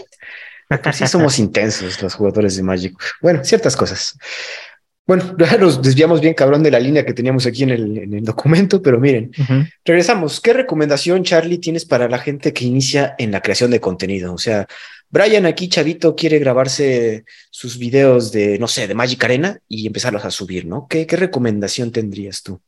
Sí somos intensos los jugadores de Magic. Bueno, ciertas cosas. Bueno, ya nos desviamos bien cabrón de la línea que teníamos aquí en el, documento, pero miren, regresamos. ¿Qué recomendación, Charlie, tienes para la gente que inicia en la creación de contenido? O sea, Brian aquí, chavito, quiere grabarse sus videos de, no sé, de Magic Arena y empezarlos a subir, ¿no? ¿Qué, qué recomendación tendrías tú?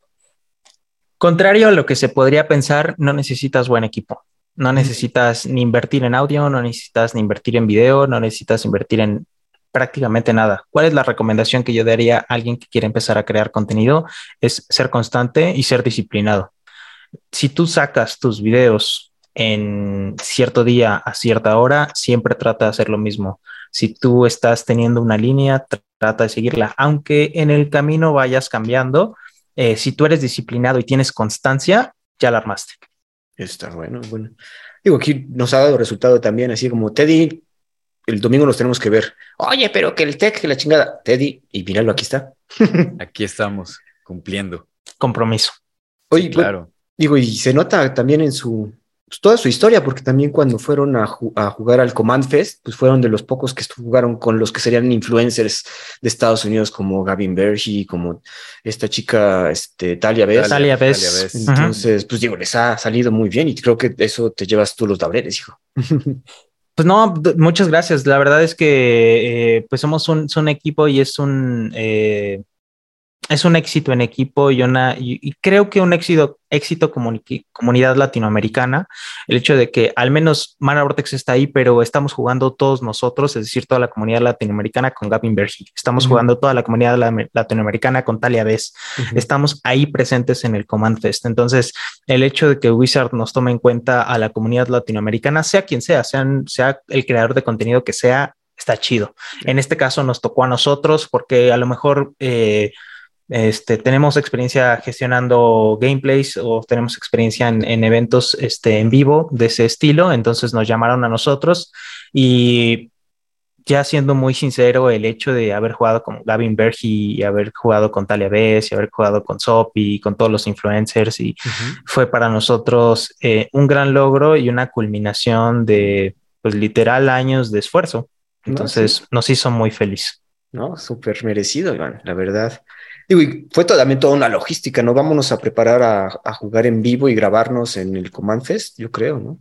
Contrario a lo que se podría pensar, no necesitas buen equipo. No necesitas ni invertir en audio, no necesitas ni invertir en video, no necesitas invertir en prácticamente nada. ¿Cuál es la recomendación que yo daría a alguien que quiere empezar a crear contenido? Es ser constante y ser disciplinado. Si tú sacas tus videos en cierto día a cierta hora, siempre trata de hacer lo mismo. Si tú estás teniendo una línea, trata de seguirla, aunque en el camino vayas cambiando. Eh, si tú eres disciplinado y tienes constancia, ya la armaste. Está bueno, bueno. Digo, aquí nos ha dado resultado también, así como Teddy, el domingo nos tenemos que ver. Oye, pero que el tech, que la chingada. Teddy, y míralo, aquí está. aquí estamos, cumpliendo. Compromiso. Oye, claro. digo, y se nota también en su, pues, toda su historia, porque también cuando fueron a, jugar al Command Fest, pues fueron de los pocos que jugaron con los que serían influencers de Estados Unidos, como Gavin Bergy, como esta chica, este, Talia Bess. Talia Bess. Entonces, pues digo, les ha salido muy bien y creo que eso te llevas tú los laureles, hijo. Pues no, muchas gracias. La verdad es que eh, pues somos un, equipo y es un eh, es un éxito en equipo y, una, y, creo que un éxito, éxito comunidad latinoamericana, el hecho de que al menos Mana Vortex está ahí, pero estamos jugando todos nosotros, es decir, toda la comunidad latinoamericana con Gavin Bergi, estamos jugando toda la comunidad latinoamericana con Talia Bess, estamos ahí presentes en el Command Fest. Entonces, el hecho de que Wizard nos tome en cuenta a la comunidad latinoamericana, sea quien sea, sea el creador de contenido que sea, está chido. En este caso nos tocó a nosotros porque a lo mejor... Eh, este, tenemos experiencia gestionando gameplays o tenemos experiencia en, eventos este, en vivo de ese estilo, entonces nos llamaron a nosotros y ya siendo muy sincero, el hecho de haber jugado con Gavin Bergi y haber jugado con Talia Bess y haber jugado con Sopi y con todos los influencers y fue para nosotros eh, un gran logro y una culminación de pues literal años de esfuerzo. Entonces nos hizo muy feliz. No, súper merecido, Iván, la verdad. Digo, y fue también toda una logística, ¿no? Vámonos a preparar a, jugar en vivo y grabarnos en el Command Fest, yo creo, ¿no?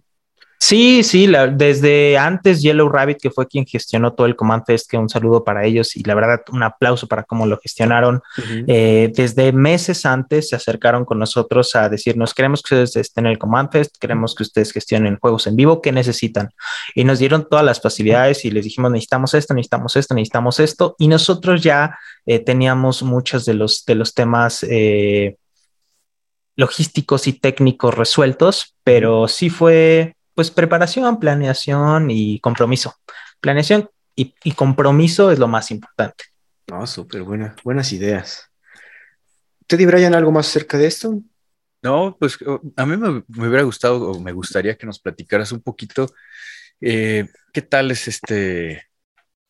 Sí, sí, desde antes Yellow Rabbit, que fue quien gestionó todo el Command Fest, que un saludo para ellos y la verdad un aplauso para cómo lo gestionaron. Eh, desde meses antes se acercaron con nosotros a decirnos, queremos que ustedes estén en el Command Fest, queremos que ustedes gestionen juegos en vivo, ¿qué necesitan? Y nos dieron todas las facilidades y les dijimos, necesitamos esto, necesitamos esto, necesitamos esto. Y nosotros ya eh, teníamos muchos de los, de los temas. Eh, logísticos y técnicos resueltos, pero sí fue pues preparación, planeación y compromiso. Planeación y, compromiso es lo más importante. No, súper buena, buenas ideas. Teddy Brian, ¿algo más acerca de esto? No, pues a mí me, hubiera gustado o me gustaría que nos platicaras un poquito eh, qué tal es este.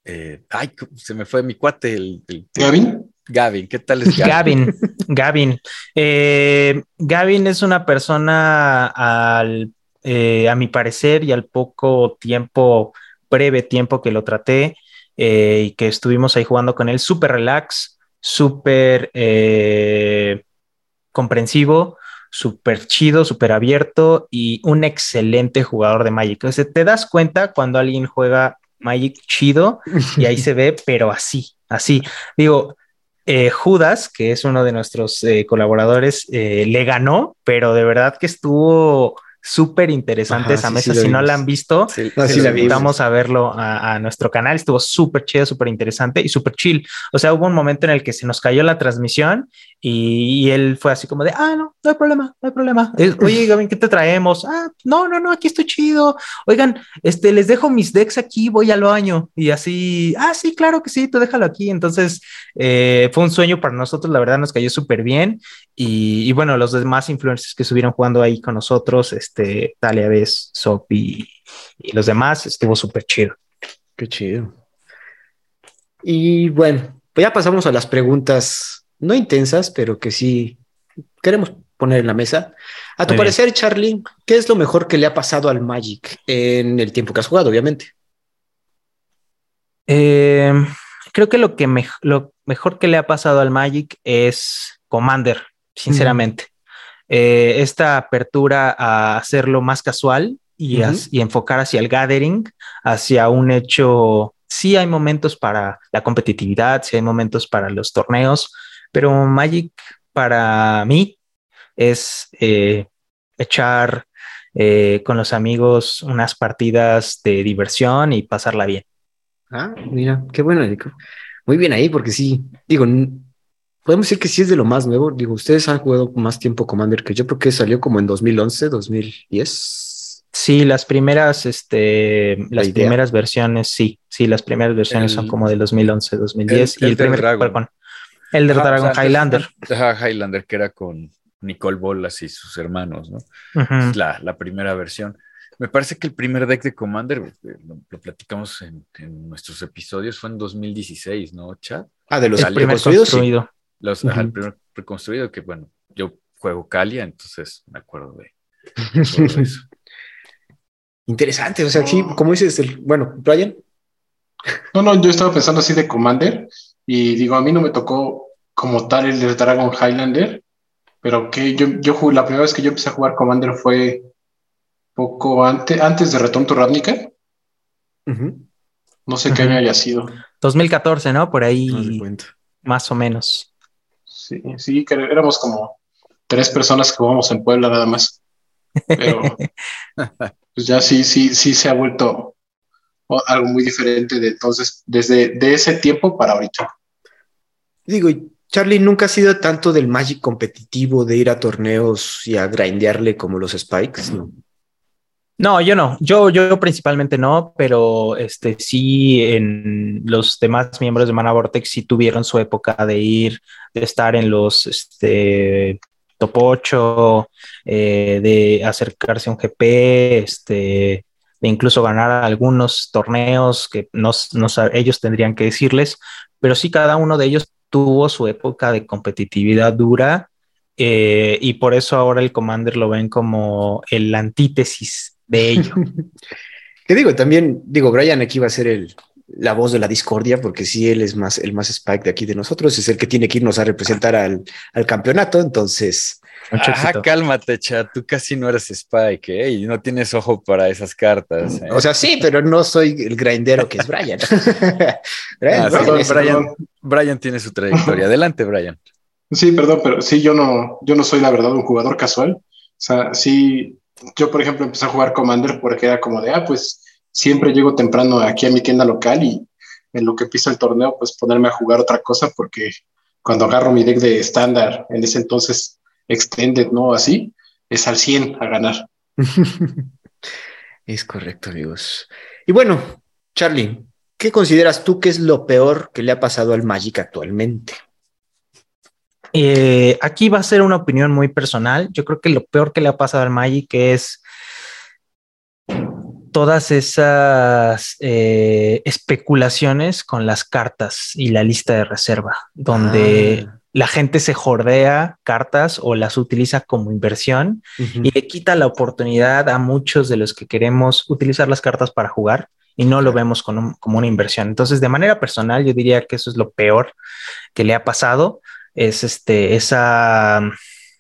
Eh, ay, se me fue mi cuate, el, Gavin. Gavin, ¿qué tal es Gavin? Gavin, eh, Gavin es una persona al eh, a mi parecer y al poco tiempo, breve tiempo que lo traté eh, y que estuvimos ahí jugando con él, súper relax, súper eh, comprensivo, súper chido, súper abierto y un excelente jugador de Magic. O te das cuenta cuando alguien juega Magic chido y ahí se ve, pero así, así. Digo, Judas, que es uno de nuestros colaboradores, le ganó, pero de verdad que estuvo súper interesante esa mesa. si no la han visto, sí, invitamos a verlo a, nuestro canal. Estuvo súper chido, súper interesante y súper chill. O sea, hubo un momento en el que se nos cayó la transmisión y, él fue así como de, ah, no, no hay problema, no hay problema. Oye, Gavin, ¿qué te traemos? Ah, no, no, no, aquí estoy chido. Oigan, este, les dejo mis decks aquí, voy al baño. Y así, ah, sí, claro que sí, tú déjalo aquí. Entonces, eh, fue un sueño para nosotros, la verdad nos cayó súper bien. Y, bueno, los demás influencers que estuvieron jugando ahí con nosotros, este, Talia Bess, Sopi y, los demás, estuvo súper chido. Qué chido. Y bueno, pues ya pasamos a las preguntas, no intensas, pero que sí queremos poner en la mesa. A tu parecer, Charlie, ¿qué es lo mejor que le ha pasado al Magic en el tiempo que has jugado, obviamente? Eh, creo que lo, que lo mejor que le ha pasado al Magic es Commander sinceramente. Eh, esta apertura a hacerlo más casual y, y enfocar hacia el gathering, hacia un hecho sí hay momentos para la competitividad, sí hay momentos para los torneos, pero Magic para mí es eh, echar eh, con los amigos unas partidas de diversión y pasarla bien. Ah, mira, qué bueno. Muy bien ahí, porque sí, digo, podemos decir que sí es de lo más nuevo. Digo, ustedes han jugado más tiempo Commander que yo, creo que salió como en 2011, 2010. Sí, las primeras, este, las primeras versiones, sí, sí, las primeras versiones son como del 2011, 2010 y el, primer Dragon. el de Dragon Highlander. Highlander que era con Nicole Bolas y sus hermanos, ¿no? la, la, primera versión. Me parece que el primer deck de Commander, eh, lo, platicamos en, nuestros episodios, fue en 2016, ¿no, Chad? Ah, de los el primer construido. Los, el primer reconstruido, que bueno, yo juego Calia, entonces me acuerdo de, eso. Interesante, o sea, sí, como dices, el, bueno, Brian. No, no, yo estaba pensando así de Commander y digo, a mí no me tocó como tal el de Dragon Highlander, pero que yo, yo la primera vez que yo empecé a jugar Commander fue poco antes, antes de Return to Ravnica. No sé qué año haya sido. 2014, ¿no? Por ahí, más o menos. Sí, sí, que éramos como tres personas que jugamos en Puebla nada más. Pero pues ya sí, sí, sí se ha vuelto algo muy diferente de entonces, desde de ese tiempo para ahorita. Digo, Charlie nunca ha sido tanto del Magic competitivo de ir a torneos y a grindearle como los Spikes, ¿no? No, yo no. Yo, yo principalmente no, pero este sí en los demás miembros de Mana Vortex sí tuvieron su época de ir, de estar en los este top 8, eh, de acercarse a un GP, este, de incluso ganar algunos torneos que no, ellos tendrían que decirles, pero sí cada uno de ellos tuvo su época de competitividad dura eh, y por eso ahora el Commander lo ven como el antítesis de ello. que digo, también, digo, Brian aquí va a ser el, la voz de la discordia, porque si él es más el más Spike de aquí de nosotros, es el que tiene que irnos a representar al, al campeonato, entonces Ajá, cálmate, chat. Tú casi no eres Spike, ¿eh? Y no tienes ojo para esas cartas. ¿eh? O sea, sí, pero no soy el grindero que es Brian. Ah, Brian, tiene su trayectoria. Adelante, Brian. Sí, perdón, pero sí, yo no, yo no soy la verdad un jugador casual. O sea, sí, yo por ejemplo empecé a jugar Commander porque era como de, ah, pues siempre llego temprano aquí a mi tienda local y en lo que empieza el torneo, pues ponerme a jugar otra cosa porque cuando agarro mi deck de estándar, en ese entonces extended, ¿no? Así, es al 100 a ganar. es correcto, amigos. Y bueno, Charlie, ¿qué consideras tú que es lo peor que le ha pasado al Magic actualmente? Eh, aquí va a ser una opinión muy personal. Yo creo que lo peor que le ha pasado al Magic es todas esas eh, especulaciones con las cartas y la lista de reserva, donde ah la gente se jordea cartas o las utiliza como inversión y le quita la oportunidad a muchos de los que queremos utilizar las cartas para jugar y no lo vemos como, una inversión. Entonces, de manera personal, yo diría que eso es lo peor que le ha pasado, es este, esa,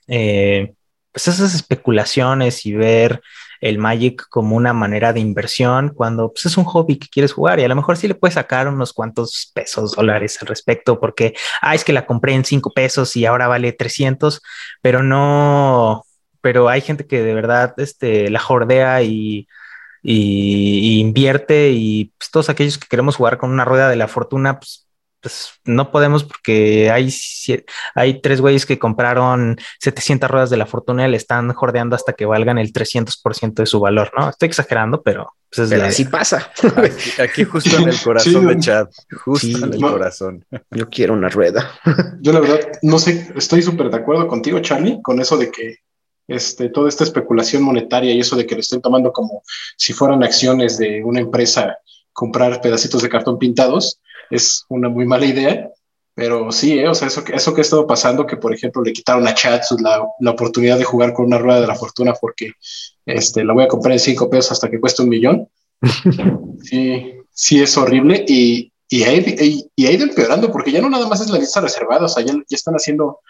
eh, pues esas especulaciones y ver el Magic como una manera de inversión cuando pues, es un hobby que quieres jugar y a lo mejor sí le puedes sacar unos cuantos pesos, dólares al respecto porque, ah, es que la compré en cinco pesos y ahora vale 300, pero no, pero hay gente que de verdad este, la jordea y, y, invierte y pues, todos aquellos que queremos jugar con una rueda de la fortuna, pues pues no podemos porque hay, hay tres güeyes que compraron 700 ruedas de la fortuna y le están jordeando hasta que valgan el 300% de su valor, ¿no? Estoy exagerando, pero, pues así pasa. Aquí, justo en el corazón de Chad, justo en el corazón. Yo quiero una rueda. Yo la verdad, no sé, estoy súper de acuerdo contigo, Charlie, con eso de que este, toda esta especulación monetaria y eso de que le estén tomando como si fueran acciones de una empresa comprar pedacitos de cartón pintados, es una muy mala idea, pero sí, ¿eh? o sea, eso, eso que ha estado pasando, que por ejemplo le quitaron a Chats la, la, oportunidad de jugar con una rueda de la fortuna porque este, la voy a comprar en cinco pesos hasta que cueste un millón. sí, sí es horrible y, y, ha, y, y, ha ido empeorando porque ya no nada más es la lista reservada, o sea, ya, ya están haciendo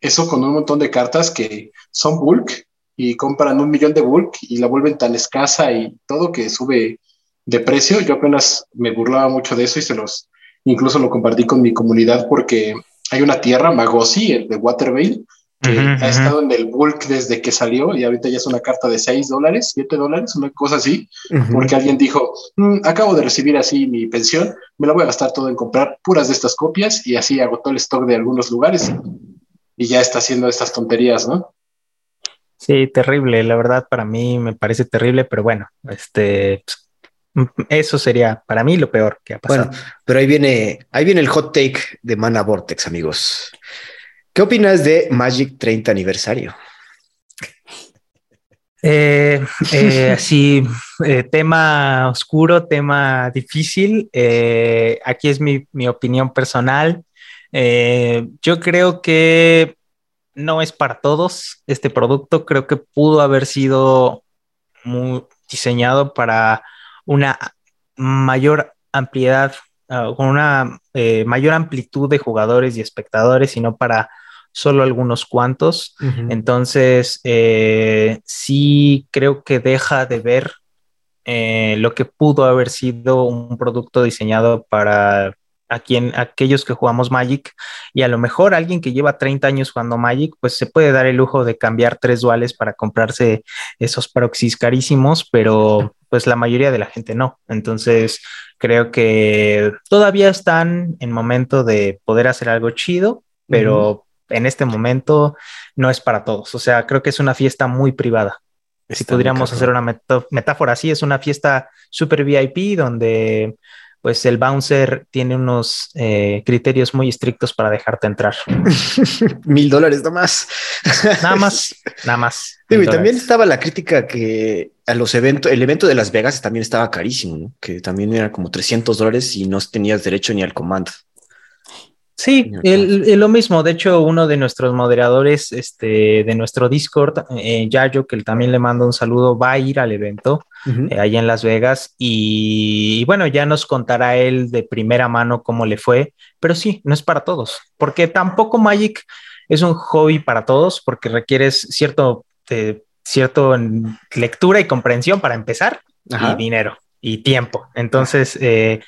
eso con un montón de cartas que son bulk y compran un millón de bulk y la vuelven tan escasa y todo que sube de precio. Yo apenas me burlaba mucho de eso y se los, incluso lo compartí con mi comunidad porque hay una tierra, Magosi, el de Watervale, que ha estado en el bulk desde que salió y ahorita ya es una carta de 6 dólares, 7 dólares, una cosa así, porque alguien dijo, mm, acabo de recibir así mi pensión, me la voy a gastar todo en comprar puras de estas copias y así agotó el stock de algunos lugares y ya está haciendo estas tonterías, ¿no? Sí, terrible, la verdad para mí me parece terrible, pero bueno, este, pues, eso sería para mí lo peor que ha pasado. Bueno, pero ahí viene, ahí viene el hot take de Mana Vortex, amigos. ¿Qué opinas de Magic 30 aniversario? Eh, eh, sí, eh, tema oscuro, tema difícil. aquí es mi, opinión personal. yo creo que no es para todos este producto. Creo que pudo haber sido muy diseñado para una mayor ampliedad, ah, con una mayor amplitud de jugadores y espectadores y no para solo algunos cuantos. Entonces, eh, sí creo que deja de ver eh, lo que pudo haber sido un producto diseñado para a quien, aquellos que jugamos Magic y a lo mejor alguien que lleva 30 años jugando Magic, pues se puede dar el lujo de cambiar tres duales para comprarse esos proxies carísimos, pero pues la mayoría de la gente no. Entonces creo que todavía están en momento de poder hacer algo chido, pero en este momento no es para todos. O sea, creo que es una fiesta muy privada. si podríamos hacer una metáfora así, es una fiesta super VIP donde pues el bouncer tiene unos eh, criterios muy estrictos para dejarte entrar. Mil dólares nomás. nada más, nada más. y también estaba la crítica que a los eventos, el evento de Las Vegas también estaba carísimo, que también era como 300 dólares y no tenías derecho ni al comando. Sí, lo mismo. De hecho, uno de nuestros moderadores este, de nuestro Discord, eh, Yayo, que también le mando un saludo, va a ir al evento eh, allá en Las Vegas y, bueno, ya nos contará él de primera mano cómo le fue, pero sí, no es para todos, porque tampoco Magic es un hobby para todos, porque requieres cierto, eh, cierto lectura y comprensión para empezar y dinero y tiempo. Entonces, eh,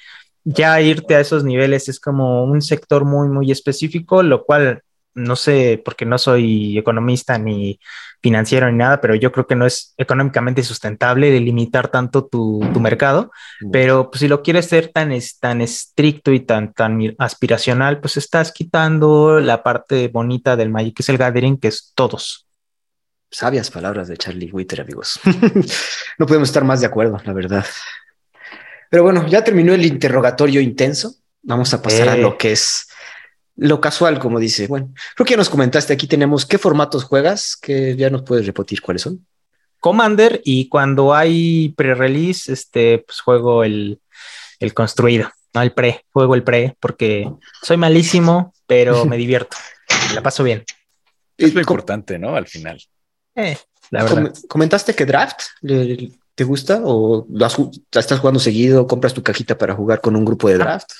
ya irte a esos niveles es como un sector muy, muy específico, lo cual no sé, porque no soy economista ni financiero ni nada, pero yo creo que no es económicamente sustentable delimitar tanto tu, mercado, pero pues, si lo quieres ser tan, tan estricto y tan, tan aspiracional, pues estás quitando la parte bonita del Magic, que es el gathering, que es todos. Sabias palabras de Charlie Witter, amigos. no podemos estar más de acuerdo, la verdad. Pero bueno, ya terminó el interrogatorio intenso. Vamos a pasar a lo eh. que es lo casual, como dice. Bueno, creo que ya nos comentaste. Aquí tenemos qué formatos juegas, que ya nos puedes repetir cuáles son. Commander y cuando hay pre-release, este, pues juego el, el construido, no el pre, juego el pre porque soy malísimo, pero me divierto, me la paso bien. Es lo importante, ¿no? Al final. Eh, la verdad. comentaste que draft ¿Te gusta o estás jugando seguido? ¿Compras tu cajita para jugar con un grupo de draft?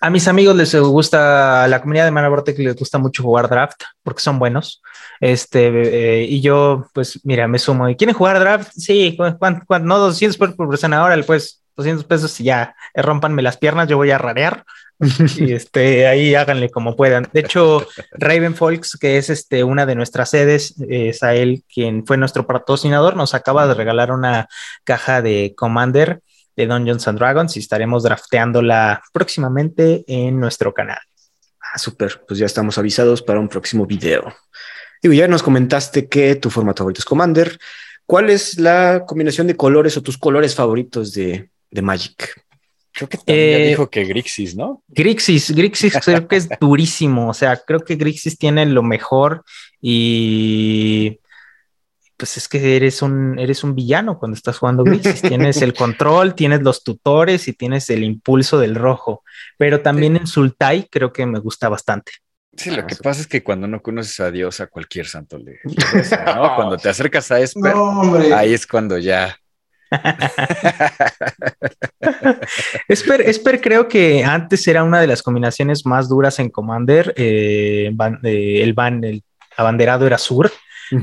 A mis amigos les gusta, a la comunidad de Mana que les gusta mucho jugar draft porque son buenos. Este, eh, y yo, pues, mira, me sumo. ¿Y quieren jugar draft? Sí, ¿cuánto, no 200 por persona ahora, pues 200 pesos y ya eh, rompanme las piernas, yo voy a rarear y este, ahí háganle como puedan. De hecho, Raven Folks, que es este, una de nuestras sedes, es a él quien fue nuestro patrocinador, nos acaba de regalar una caja de Commander de Dungeons and Dragons y estaremos drafteándola próximamente en nuestro canal. Ah, súper, pues ya estamos avisados para un próximo video. Digo, ya nos comentaste que tu formato favorito es Commander. ¿Cuál es la combinación de colores o tus colores favoritos de, de Magic? Creo que también eh, dijo que Grixis, ¿no? Grixis, Grixis creo que es durísimo. O sea, creo que Grixis tiene lo mejor y pues es que eres un, eres un villano cuando estás jugando Grixis. tienes el control, tienes los tutores y tienes el impulso del rojo. Pero también en Sultai creo que me gusta bastante. Sí, lo que pasa es que cuando no conoces a Dios, a cualquier santo le, ¿no? Cuando te acercas a Esper, ahí es cuando ya Esper, Esper, creo que antes era una de las combinaciones más duras en Commander. Eh, eh, el ban, el abanderado era Sur,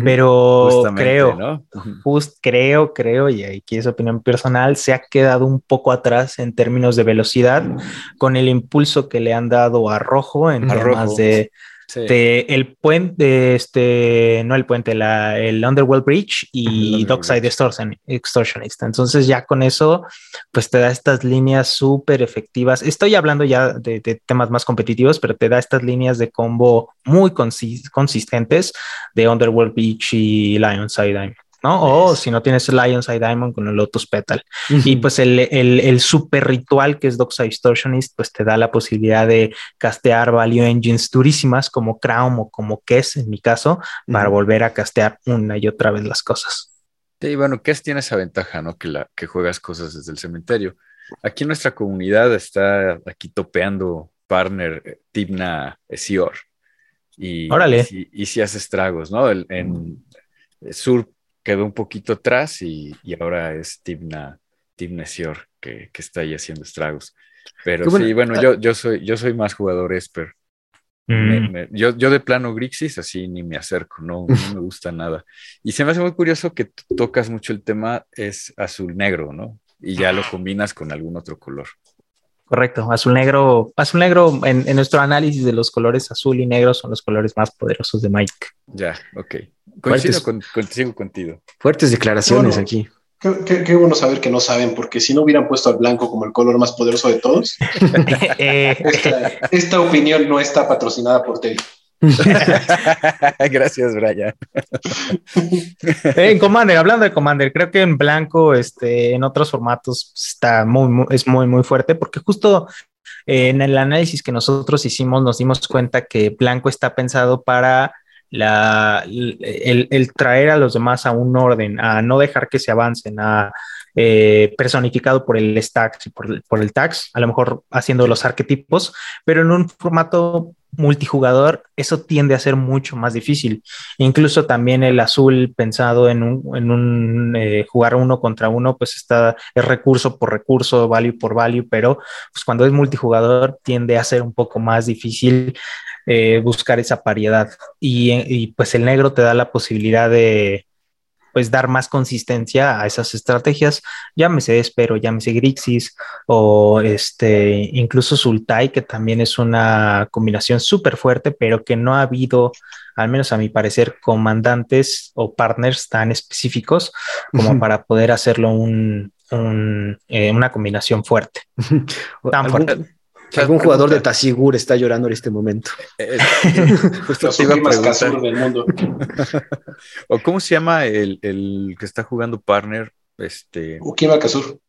pero creo, ¿no? just, creo, creo, y aquí es opinión personal, se ha quedado un poco atrás en términos de velocidad con el impulso que le han dado a Rojo en temas de el puente, este, no el puente, la, el Underworld Bridge y Dockside Extortionist. Entonces ya con eso, pues te da estas líneas súper efectivas. Estoy hablando ya de, temas más competitivos, pero te da estas líneas de combo muy consistentes de Underworld Bridge y Lionside ¿no? O si no tienes el Lion's Eye Diamond con el Lotus Petal. Y pues el, el, super ritual que es Doxa Distortionist, pues te da la posibilidad de castear value engines durísimas como Crown o como Kess en mi caso, para volver a castear una y otra vez las cosas. Sí, bueno, Kess tiene esa ventaja, ¿no? Que, la, que juegas cosas desde el cementerio. Aquí nuestra comunidad está aquí topeando partner eh, Tibna Sior. Y, Órale. Y, si hace estragos, ¿no? El, en Sur quedó un poquito atrás y, ahora es Timna, Timna Sior que, está ahí haciendo estragos. Pero sí, bueno, yo, yo, soy, yo soy más jugador Esper. Mm. yo, yo de plano Grixis así ni me acerco, no, no me gusta nada. Y se me hace muy curioso que tocas mucho el tema, es azul negro, ¿no? Y ya lo combinas con algún otro color. Correcto, azul negro, azul negro en, en, nuestro análisis de los colores azul y negro son los colores más poderosos de Mike. Ya, ok. Coincido con, contigo. Fuertes declaraciones aquí. Qué, bueno saber que no saben, porque si no hubieran puesto al blanco como el color más poderoso de todos, eh. esta, opinión no está patrocinada por Teddy. Gracias, Brian. en Commander, hablando de Commander, creo que en blanco, este, en otros formatos está muy, es muy, muy fuerte, porque justo eh, en el análisis que nosotros hicimos, nos dimos cuenta que blanco está pensado para la, el, traer a los demás a un orden, a no dejar que se avancen, a eh, personificado por el stacks y por, el tax, a lo mejor haciendo los arquetipos, pero en un formato multijugador eso tiende a ser mucho más difícil. Incluso también el azul pensado en un, en un eh, jugar uno contra uno, pues está es recurso por recurso, value por value, pero pues cuando es multijugador tiende a ser un poco más difícil eh, buscar esa variedad. Y, pues el negro te da la posibilidad de pues dar más consistencia a esas estrategias, llámese Espero, llámese Grixis o este incluso Sultai, que también es una combinación súper fuerte, pero que no ha habido, al menos a mi parecer, comandantes o partners tan específicos como para poder hacerlo un, eh, una combinación fuerte. tan fuerte. Algún jugador de Tasigur está llorando en este momento. Eh, eh, justo del mundo. ¿O cómo se llama el, que está jugando partner? Este... Ukima Kazur.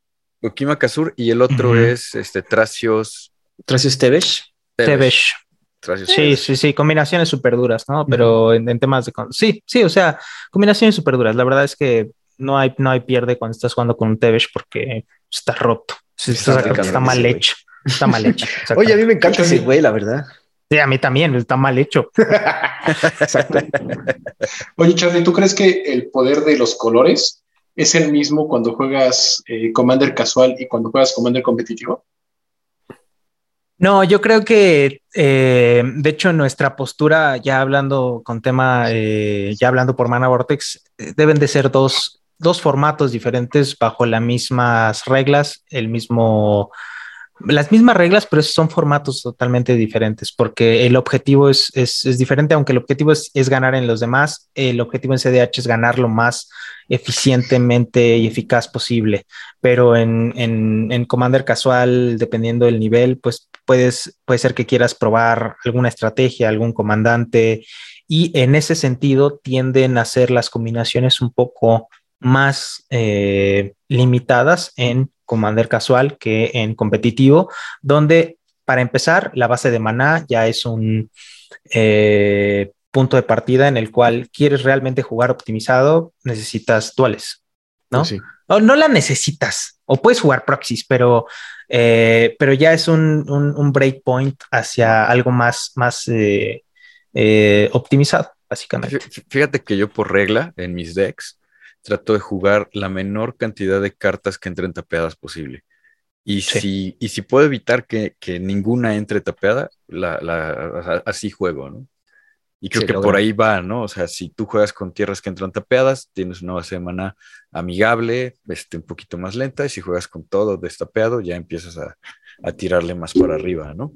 Ukima Kazur y el otro es este Tracios. Tracios Tevesh. Tevesh. Sí, sí, sí, combinaciones súper duras, ¿no? Pero en, temas de... Sí, sí, o sea, combinaciones súper duras. La verdad es que no hay, no hay pierde cuando estás jugando con un Tevesh porque está roto. está mal hecho. Está mal hecho. Oye, a mí me encanta ese güey, la verdad. Sí, a mí también, está mal hecho. Exacto. Oye, Charlie, ¿tú crees que el poder de los colores es el mismo cuando juegas eh, Commander casual y cuando juegas Commander competitivo? No, yo creo que, eh, de hecho, nuestra postura, ya hablando con tema, eh, ya hablando por Mana Vortex, deben de ser dos, dos formatos diferentes bajo las mismas reglas, el mismo las mismas reglas, pero son formatos totalmente diferentes, porque el objetivo es, es, diferente, aunque el objetivo es, ganar en los demás, el objetivo en CDH es ganar lo más eficientemente y eficaz posible, pero en, en, Commander casual, dependiendo del nivel, pues puedes, puede ser que quieras probar alguna estrategia, algún comandante, y en ese sentido tienden a ser las combinaciones un poco más eh, limitadas en Commander casual que en competitivo, donde para empezar la base de maná ya es un eh, punto de partida en el cual quieres realmente jugar optimizado, necesitas duales, ¿no? O no la necesitas, o puedes jugar proxies, pero, eh, pero ya es un, un, breakpoint hacia algo más, más eh, optimizado, básicamente. Fíjate que yo por regla en mis decks trato de jugar la menor cantidad de cartas que entren tapeadas posible. Y, si, y si puedo evitar que, ninguna entre tapeada, la, así juego, ¿no? Y creo que por ahí va, ¿no? O sea, si tú juegas con tierras que entran tapeadas, tienes una base de mana amigable, este, un poquito más lenta, y si juegas con todo destapeado, ya empiezas a, a tirarle más por arriba, ¿no?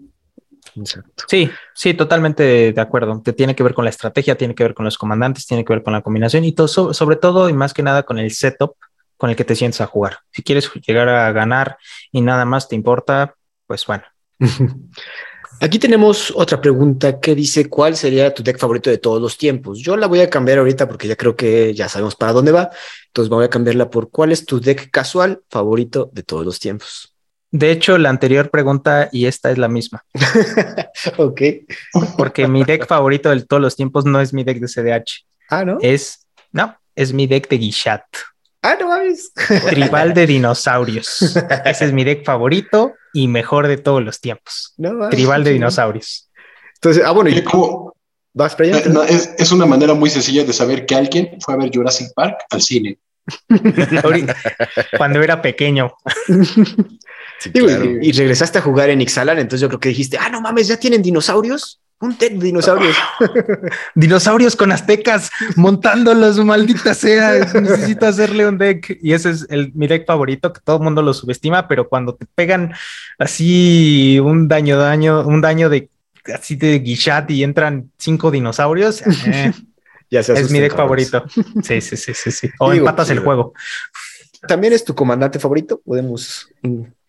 Exacto. Sí, sí, totalmente de acuerdo. Te tiene que ver con la estrategia, tiene que ver con los comandantes, tiene que ver con la combinación y todo, sobre todo y más que nada con el setup con el que te sientes a jugar. Si quieres llegar a ganar y nada más te importa, pues bueno. Aquí tenemos otra pregunta que dice, ¿cuál sería tu deck favorito de todos los tiempos? Yo la voy a cambiar ahorita porque ya creo que ya sabemos para dónde va. Entonces voy a cambiarla por ¿cuál es tu deck casual favorito de todos los tiempos? De hecho, la anterior pregunta y esta es la misma. ok. Porque mi deck favorito de todos los tiempos no es mi deck de CDH. Ah, ¿no? Es, no, es mi deck de Guichat. Ah, no mames. Tribal de dinosaurios. Ese es mi deck favorito y mejor de todos los tiempos. Tribal de dinosaurios. Entonces, ah, bueno, ¿y cómo? ¿Vas para allá? es, una manera muy sencilla de saber que alguien fue a ver Jurassic Park al cine. Cuando era pequeño. y, regresaste a jugar en Ixalan, entonces yo creo que dijiste, ah, no mames, ya tienen dinosaurios. Un deck de dinosaurios. dinosaurios con aztecas montándolos, maldita sea. Necesito hacerle un deck. Y ese es el, mi deck favorito, que todo el mundo lo subestima, pero cuando te pegan así un daño, daño, un daño de así de guichat y entran cinco dinosaurios, eh, ya es mi deck favorito. Sí, sí, sí, sí, sí. O empatas el juego. ¿También es tu comandante favorito? Podemos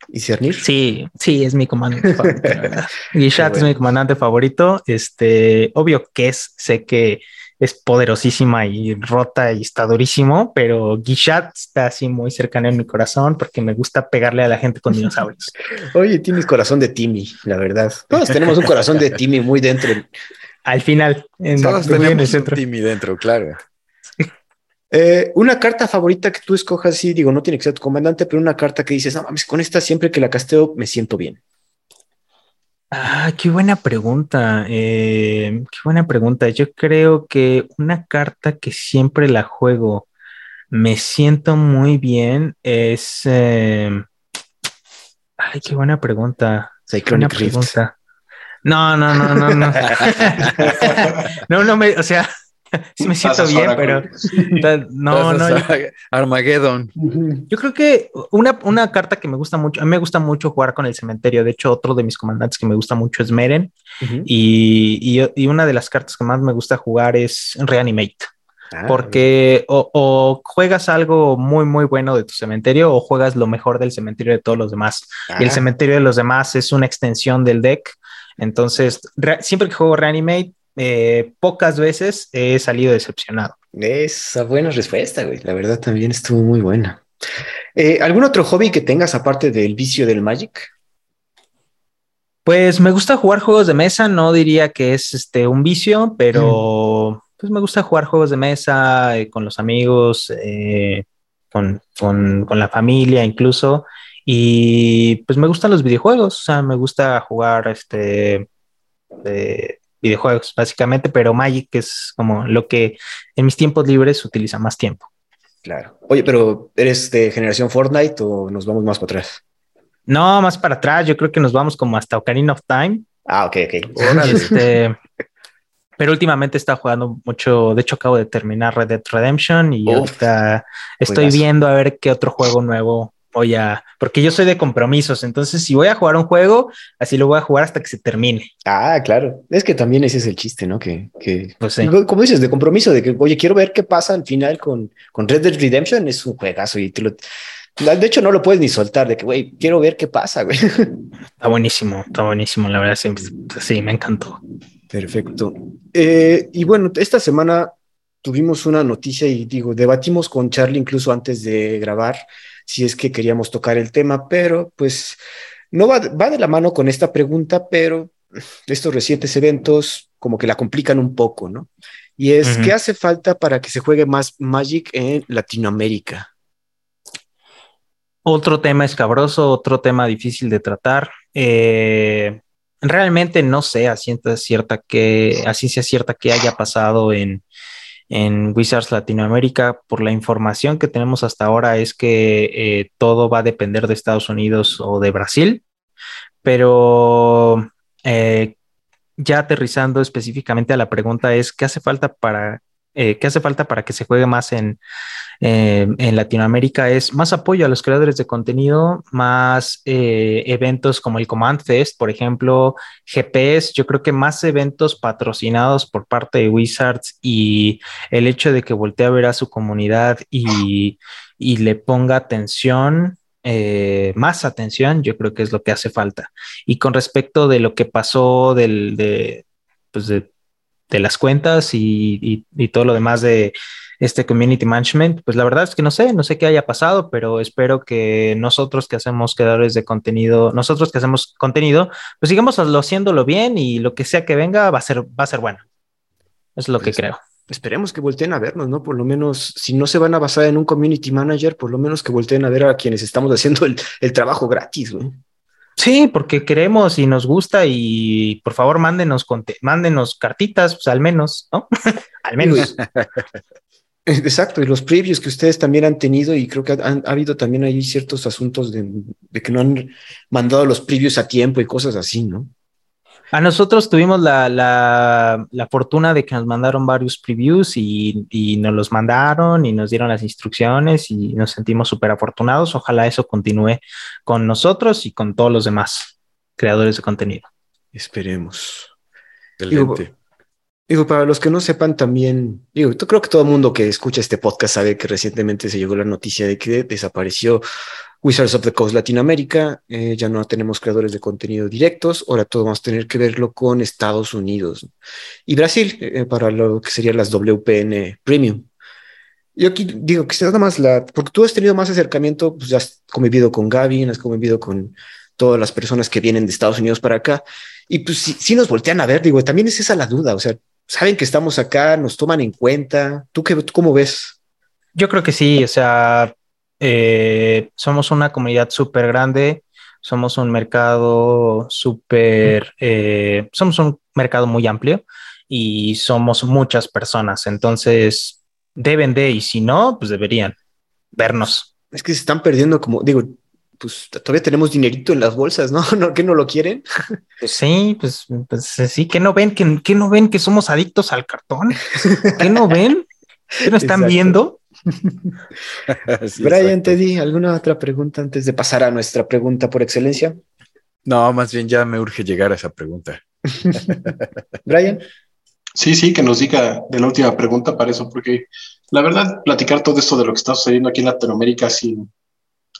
discernir. Sí, sí, es mi comandante favorito. Guichat es mi comandante favorito. Este, obvio que es, sé que es poderosísima y rota y está durísimo, pero Guichat está así muy cercano en mi corazón porque me gusta pegarle a la gente con dinosaurios. Oye, tienes corazón de Timmy, la verdad. Todos tenemos un corazón de Timmy muy dentro. Al final, en, Todos tenemos un Timmy dentro, claro. Eh, una carta favorita que tú escojas, sí, digo, no tiene que ser tu comandante, pero una carta que dices, no mames, con esta siempre que la casteo me siento bien. Ah, qué buena pregunta. Eh, qué buena pregunta. Yo creo que una carta que siempre la juego, me siento muy bien, es. Eh, ay, qué buena pregunta. buena pregunta. No, no, no, no, no. no, no me, o sea, sí me siento bien, pero no, no. Armageddon. Yo creo que una, una, carta que me gusta mucho, a mí me gusta mucho jugar con el cementerio. De hecho, otro de mis comandantes que me gusta mucho es Meren. y, y, una de las cartas que más me gusta jugar es Reanimate. Ah, porque o, juegas algo muy, muy bueno de tu cementerio o juegas lo mejor del cementerio de todos los demás. Y el ah. cementerio de los demás es una extensión del deck. Entonces, siempre que juego Reanimate, eh, pocas veces he salido decepcionado. Esa buena respuesta, güey. La verdad también estuvo muy buena. Eh, ¿Algún otro hobby que tengas aparte del vicio del Magic? Pues me gusta jugar juegos de mesa, no diría que es este un vicio, pero pues me gusta jugar juegos de mesa eh, con los amigos, con, con, la familia incluso. Y pues me gustan los videojuegos, o sea, me gusta jugar este videojuegos, básicamente, pero Magic es como lo que en mis tiempos libres utiliza más tiempo. Claro. Oye, pero ¿eres de generación Fortnite o nos vamos más para atrás? No, más para atrás. Yo creo que nos vamos como hasta Ocarina of Time. Ah, ok, ok. Este, pero últimamente está jugando mucho. De hecho, acabo de terminar Red Dead Redemption y ahorita estoy viendo a ver qué otro juego nuevo voy a, porque yo soy de compromisos, entonces si voy a jugar un juego, así lo voy a jugar hasta que se termine. Ah, claro, es que también ese es el chiste, ¿no? Que, que pues como dices, de compromiso, de que, oye, quiero ver qué pasa al final con, con Red Dead Redemption, es un juegazo y lo, de hecho no lo puedes ni soltar, de que, güey, quiero ver qué pasa, güey. Está buenísimo, está buenísimo, la verdad, sí, sí me encantó. Perfecto. Eh, y bueno, esta semana tuvimos una noticia y digo, debatimos con Charlie incluso antes de grabar si es que queríamos tocar el tema, pero pues no va, va de la mano con esta pregunta, pero estos recientes eventos como que la complican un poco, ¿no? Y es, ¿qué hace falta para que se juegue más Magic en Latinoamérica? Otro tema escabroso, otro tema difícil de tratar. Eh, realmente no sé a ciencia cierta que, a ciencia cierta que haya pasado en, en Wizards Latinoamérica, por la información que tenemos hasta ahora, es que eh, todo va a depender de Estados Unidos o de Brasil, pero eh, ya aterrizando específicamente a la pregunta es, ¿qué hace falta para, eh, ¿qué hace falta para que se juegue más en, eh, en Latinoamérica? Es más apoyo a los creadores de contenido, más eh, eventos como el Command Fest, por ejemplo, GPS, yo creo que más eventos patrocinados por parte de Wizards y el hecho de que voltee a ver a su comunidad y, y le ponga atención eh, más atención, yo creo que es lo que hace falta. Y con respecto de lo que pasó del, de, pues de, las cuentas y, todo lo demás de este community management, pues la verdad es que no sé, no sé qué haya pasado, pero espero que nosotros que hacemos creadores de contenido, nosotros que hacemos contenido, pues sigamos haciéndolo bien y lo que sea que venga va a ser, va a ser bueno. Es lo que pues creo esperemos que volteen a vernos, ¿no? Por lo menos, si no se van a basar en un community manager, por lo menos que volteen a ver a quienes estamos haciendo el, trabajo gratis, güey. Sí, porque queremos y nos gusta y por favor mándenos, mándenos cartitas, pues al menos, ¿no? al menos. Exacto, y los previews que ustedes también han tenido, y creo que ha habido también ahí ciertos asuntos de, de, que no han mandado los previews a tiempo y cosas así, ¿no? A nosotros tuvimos la, la, fortuna de que nos mandaron varios previews y, y, nos los mandaron y nos dieron las instrucciones y nos sentimos súper afortunados. Ojalá eso continúe con nosotros y con todos los demás creadores de contenido. Esperemos. Excelente. Digo, para los que no sepan también, digo, yo creo que todo el mundo que escucha este podcast sabe que recientemente se llegó la noticia de que desapareció Wizards of the Coast Latinoamérica, eh, ya no tenemos creadores de contenido directos, ahora todo vamos a tener que verlo con Estados Unidos y Brasil eh, para lo que serían las WPN Premium. Yo aquí digo que nada más la, porque tú has tenido más acercamiento, pues has convivido con Gaby, has convivido con todas las personas que vienen de Estados Unidos para acá. Y pues si, nos voltean a ver, digo, también es esa la duda, o sea, saben que estamos acá, nos toman en cuenta. ¿Tú, qué, cómo ves? Yo creo que sí, o sea, eh, somos una comunidad súper grande, somos un mercado súper, eh, somos un mercado muy amplio y somos muchas personas, entonces deben de, y si no, pues deberían vernos. Es que se están perdiendo como, digo, pues todavía tenemos dinerito en las bolsas, ¿no? ¿No ¿Que no lo quieren? Pues sí, pues, pues sí, que no ven, que, no ven que somos adictos al cartón, que no ven, que no están viendo. Brian, Teddy, ¿alguna otra pregunta antes de pasar a nuestra pregunta por excelencia? No, más bien ya me urge llegar a esa pregunta. Brian. Sí, sí, que nos diga de la última pregunta para eso, porque la verdad, platicar todo esto de lo que está sucediendo aquí en Latinoamérica sin,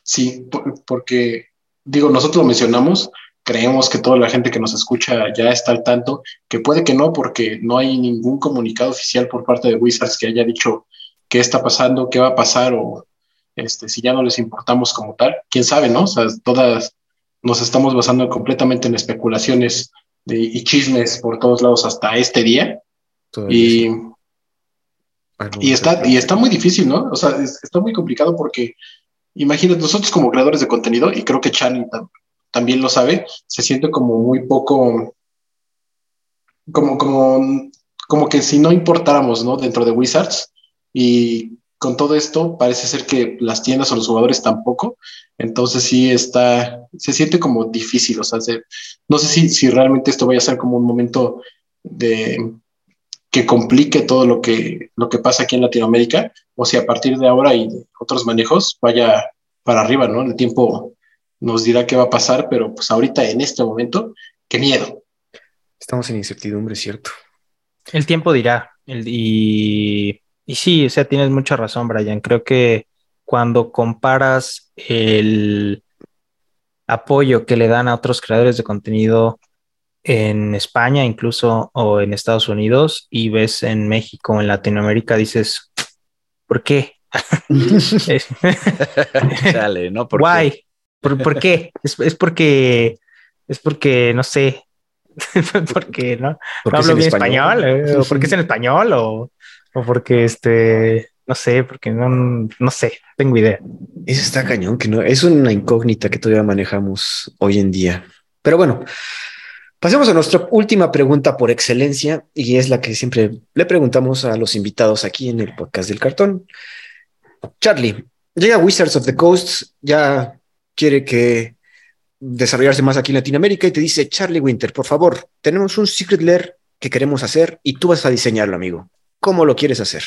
Sí, porque digo, nosotros lo mencionamos, creemos que toda la gente que nos escucha ya está al tanto, que puede que no, porque no hay ningún comunicado oficial por parte de Wizards que haya dicho qué está pasando, qué va a pasar o este, si ya no les importamos como tal. Quién sabe, ¿no? O sea, todas nos estamos basando completamente en especulaciones de, y chismes por todos lados hasta este día. y, y, está, y está muy difícil, ¿no? O sea, está muy complicado porque imagínate, nosotros como creadores de contenido, y creo que Chan también lo sabe, se siente como muy poco, como, como, como que si no importáramos, ¿no? Dentro de Wizards, y con todo esto parece ser que las tiendas o los jugadores tampoco, entonces sí está, se siente como difícil, o sea, no sé si, si realmente esto vaya a ser como un momento de que complique todo lo que, lo que pasa aquí en Latinoamérica, o si a partir de ahora y de otros manejos vaya para arriba, ¿no? El tiempo nos dirá qué va a pasar, pero pues ahorita en este momento, qué miedo. Estamos en incertidumbre, ¿cierto? El tiempo dirá. y, y sí, o sea, tienes mucha razón, Brian. Creo que cuando comparas el apoyo que le dan a otros creadores de contenido en España incluso o en Estados Unidos y ves en México en Latinoamérica, dices, ¿por qué? Dale, ¿no? ¿Por Qué? ¿Por, qué? Es, porque, es porque, no sé, porque no, no hablo bien español, eh, o porque es en español, o, o porque este, no sé, porque no, no sé, tengo idea. Eso está cañón, que no, es una incógnita que todavía manejamos hoy en día. Pero bueno, Pasemos a nuestra última pregunta por excelencia y es la que siempre le preguntamos a los invitados aquí en el podcast del cartón. Charlie, llega Wizards of the Coast, ya quiere que desarrollarse más aquí en Latinoamérica y te dice, Charlie Winter, por favor, tenemos un Secret Lair que queremos hacer y tú vas a diseñarlo, amigo. ¿Cómo lo quieres hacer?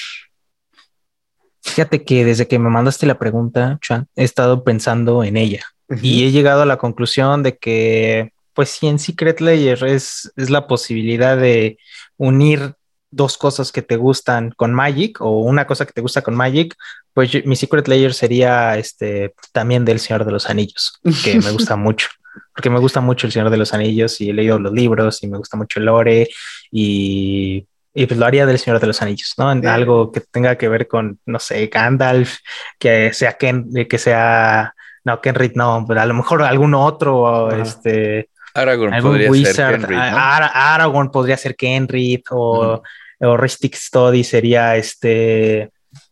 Fíjate que desde que me mandaste la pregunta, Chan, he estado pensando en ella y he llegado a la conclusión de que, pues sí, en Secret Layer es, es la posibilidad de unir dos cosas que te gustan con Magic o una cosa que te gusta con Magic, pues mi Secret Layer sería este también del Señor de los Anillos, que me gusta mucho, porque me gusta mucho el Señor de los Anillos y he leído los libros y me gusta mucho el lore y, y pues lo haría del Señor de los Anillos, ¿no? En algo que tenga que ver con, no sé, Gandalf, que sea Ken, que sea, no, Kenrit, no, pero a lo mejor algún otro, este... Aragorn podría ser Kenrit, Aragorn podría ser Kenrit o, o Ristic Study sería este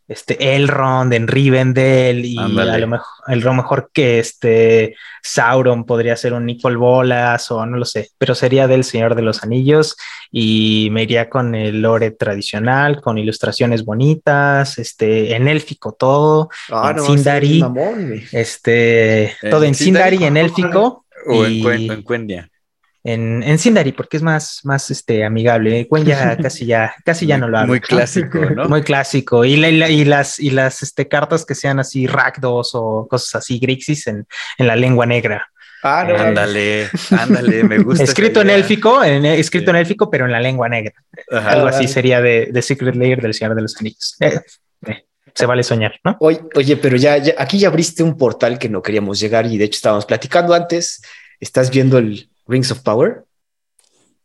este Elrond en Rivendell y a lo mejor, mejor que este Sauron podría ser un Nicol Bolas o no lo sé, pero sería del Señor de los Anillos y me iría con el lore tradicional, con ilustraciones bonitas, este en élfico todo, ah, en Sindari, este todo en Sindari, en élfico o en, en Cuendia en, en Sindari, porque es más, más este, amigable. Cuen ya casi ya, casi ya no lo hago. Muy clásico, ¿no? Muy clásico. Y, y las, y las este, cartas que sean así Rakdos o cosas así, Grixis en, en la lengua negra. Ah, no, ándale, ándale, me gusta. Escrito en élfico, en, escrito en élfico, pero en la lengua negra. Algo así sería de, de, Secret Layer del Señor de los Anillos. Se vale soñar, ¿no? Oye, oye pero ya, ya, aquí ya abriste un portal que no queríamos llegar y de hecho estábamos platicando antes. Estás viendo el, Rings of Power.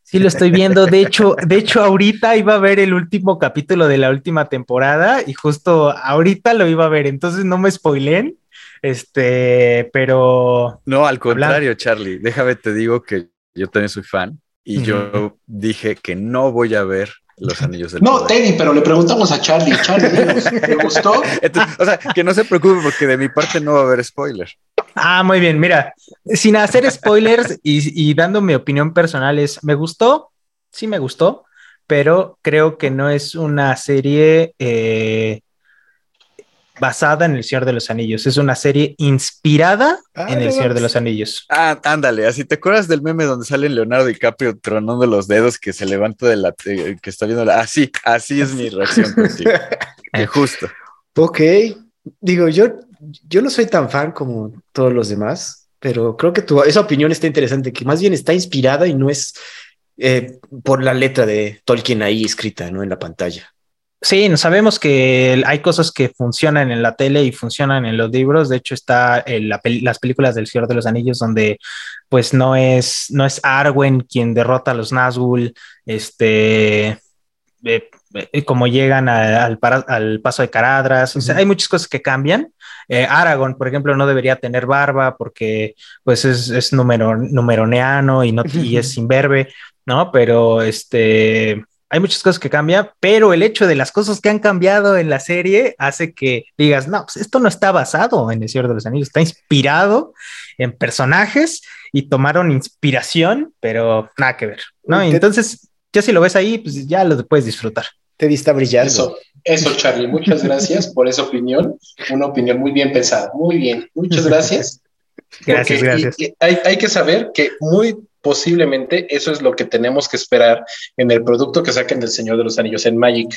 Sí, lo estoy viendo. De hecho, de hecho, ahorita iba a ver el último capítulo de la última temporada y justo ahorita lo iba a ver. Entonces no me spoilen. Este, pero. No, al contrario, Charlie. Déjame te digo que yo también soy fan y yo dije que no voy a ver los anillos del No, Teddy, pero le preguntamos a Charlie. Charlie, ¿te gustó? o sea, que no se preocupe porque de mi parte no va a haber spoiler. Ah, muy bien. Mira, sin hacer spoilers y, dando mi opinión personal, es, ¿me gustó? Sí, me gustó, pero creo que no es una serie eh, basada en El Señor de los Anillos. Es una serie inspirada ah, en El Señor de los Anillos. Ah, ándale, así te acuerdas del meme donde sale Leonardo DiCaprio tronando los dedos que se levanta de la que está viendo la. Así, así es mi reacción contigo. justo. Ok. Digo, yo yo no soy tan fan como todos los demás, pero creo que tu, esa opinión está interesante, que más bien está inspirada y no es eh, por la letra de Tolkien ahí escrita, ¿no? En la pantalla. Sí, sabemos que hay cosas que funcionan en la tele y funcionan en los libros. De hecho, está en las películas del Señor de los Anillos, donde pues no es, no es Arwen quien derrota a los Nazgûl, este, eh, eh, como llegan al, paso de Caradras. O sea, hay muchas cosas que cambian. Eh, Aragorn, por ejemplo, no debería tener barba porque pues es, es numeroneano y, no, y es imberbe, ¿no? Pero este, hay muchas cosas que cambian, pero el hecho de las cosas que han cambiado en la serie hace que digas, no, pues esto no está basado en El Señor de los Anillos, está inspirado en personajes y tomaron inspiración, pero nada que ver, ¿no? Entonces, ya si lo ves ahí, pues ya lo puedes disfrutar. Te vista brillando. Eso, eso, Charlie, muchas gracias por esa opinión. Una opinión muy bien pensada. Muy bien, muchas gracias. gracias, gracias. hay, hay que saber que muy posiblemente eso es lo que tenemos que esperar en el producto que saquen del Señor de los Anillos en Magic.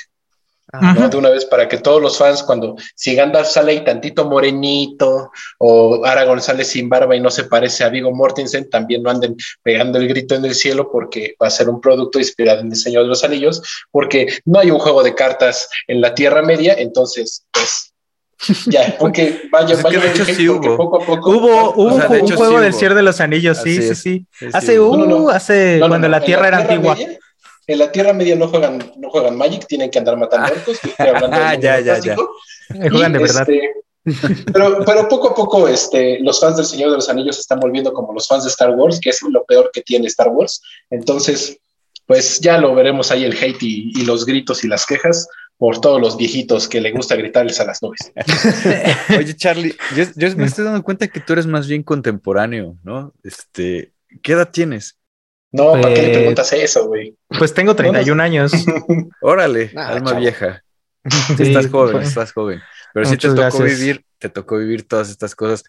De una vez para que todos los fans, cuando si Gandalf sale y tantito morenito, o Aragorn sale sin barba y no se parece a Vigo Mortensen, también no anden pegando el grito en el cielo porque va a ser un producto inspirado en el Señor de los Anillos, porque no hay un juego de cartas en la Tierra Media, entonces, pues ya, porque vaya, vaya, de hecho, sí hubo. Poco a poco, hubo, un, juego del Señor de los Anillos, sí, sí, sí, Hace, uh, hace cuando la Tierra era antigua en la Tierra Media no juegan, no juegan Magic, tienen que andar matando ah. orcos. Ah, ya, ya, ya. Juegan de verdad. Este, pero, pero poco a poco este, los fans del Señor de los Anillos se están volviendo como los fans de Star Wars, que es lo peor que tiene Star Wars. Entonces, pues ya lo veremos ahí el hate y, los gritos y las quejas por todos los viejitos que le gusta gritarles a las nubes. Oye, Charlie, yo, yo, me estoy dando cuenta que tú eres más bien contemporáneo, ¿no? Este, ¿qué edad tienes? No, ¿para qué le pues, preguntas eso, güey? Pues tengo 31 años. Órale, alma vieja. estás joven, estás joven. Pero si te tocó vivir, te tocó vivir todas estas cosas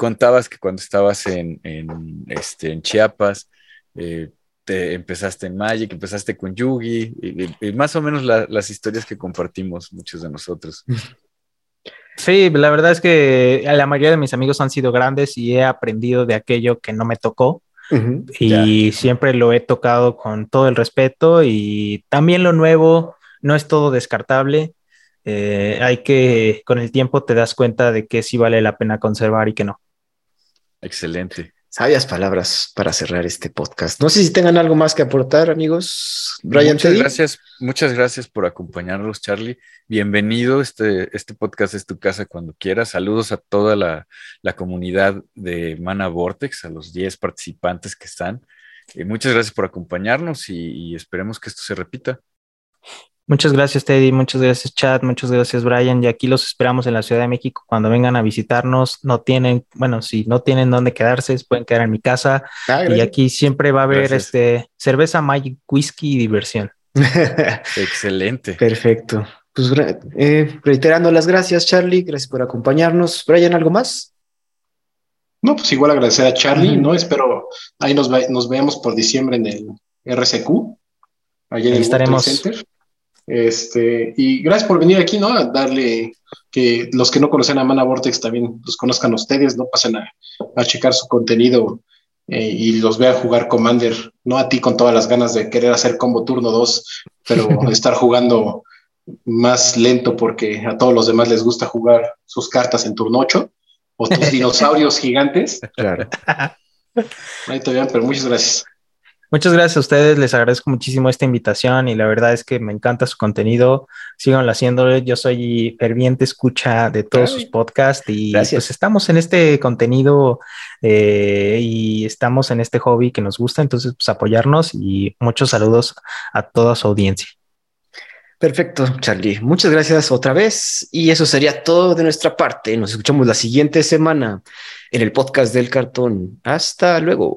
contabas que cuando estabas en, este, en Chiapas, eh, te empezaste en Magic, empezaste con Yugi, y, más o menos las historias que compartimos muchos de nosotros. Sí, la verdad es que la mayoría de mis amigos han sido grandes y he aprendido de aquello que no me tocó. y siempre lo he tocado con todo el respeto y también lo nuevo no es todo descartable. Eh, hay que, con el tiempo te das cuenta de que sí vale la pena conservar y que no. Excelente. Sabias palabras para cerrar este podcast. No sé si tengan algo más que aportar, amigos. Brian, muchas gracias, muchas gracias por acompañarnos, Charlie. Bienvenido. Este, este podcast es tu casa cuando quieras. Saludos a toda la, comunidad de Mana Vortex, a los 10 participantes que están. Eh, muchas gracias por acompañarnos y esperemos que esto se repita. Muchas gracias, Teddy. Muchas gracias, Chad. Muchas gracias, Brian. Y aquí los esperamos en la Ciudad de México cuando vengan a visitarnos. No tienen, bueno, si no tienen dónde quedarse, pueden quedar en mi casa. Ah, y aquí siempre va a haber este cerveza, Magic, whisky y diversión. Excelente. Perfecto. Pues eh, reiterando las gracias, Charlie. Gracias por acompañarnos. Brian, ¿algo más? No, pues igual agradecer a Charlie, ¿no? Espero ahí nos, nos veamos por diciembre en el RCQ. Allá en el estaremos. Center. Este, y gracias por venir aquí, ¿no? A darle que los que no conocen a Mana Vortex también los conozcan ustedes, ¿no? Pasen a, checar su contenido eh, y los vean jugar Commander, no a ti con todas las ganas de querer hacer combo turno 2, pero estar jugando más lento porque a todos los demás les gusta jugar sus cartas en turno 8 o tus dinosaurios gigantes. Claro. Ahí te vean, pero muchas gracias. Muchas gracias a ustedes, les agradezco muchísimo esta invitación y la verdad es que me encanta su contenido, síganlo haciendo, yo soy ferviente escucha de todos sus podcasts y pues estamos en este contenido eh, y estamos en este hobby que nos gusta, entonces pues apoyarnos y muchos saludos a toda su audiencia. Perfecto, Charlie. Muchas gracias otra vez. Y eso sería todo de nuestra parte. Nos escuchamos la siguiente semana en el podcast del cartón. Hasta luego.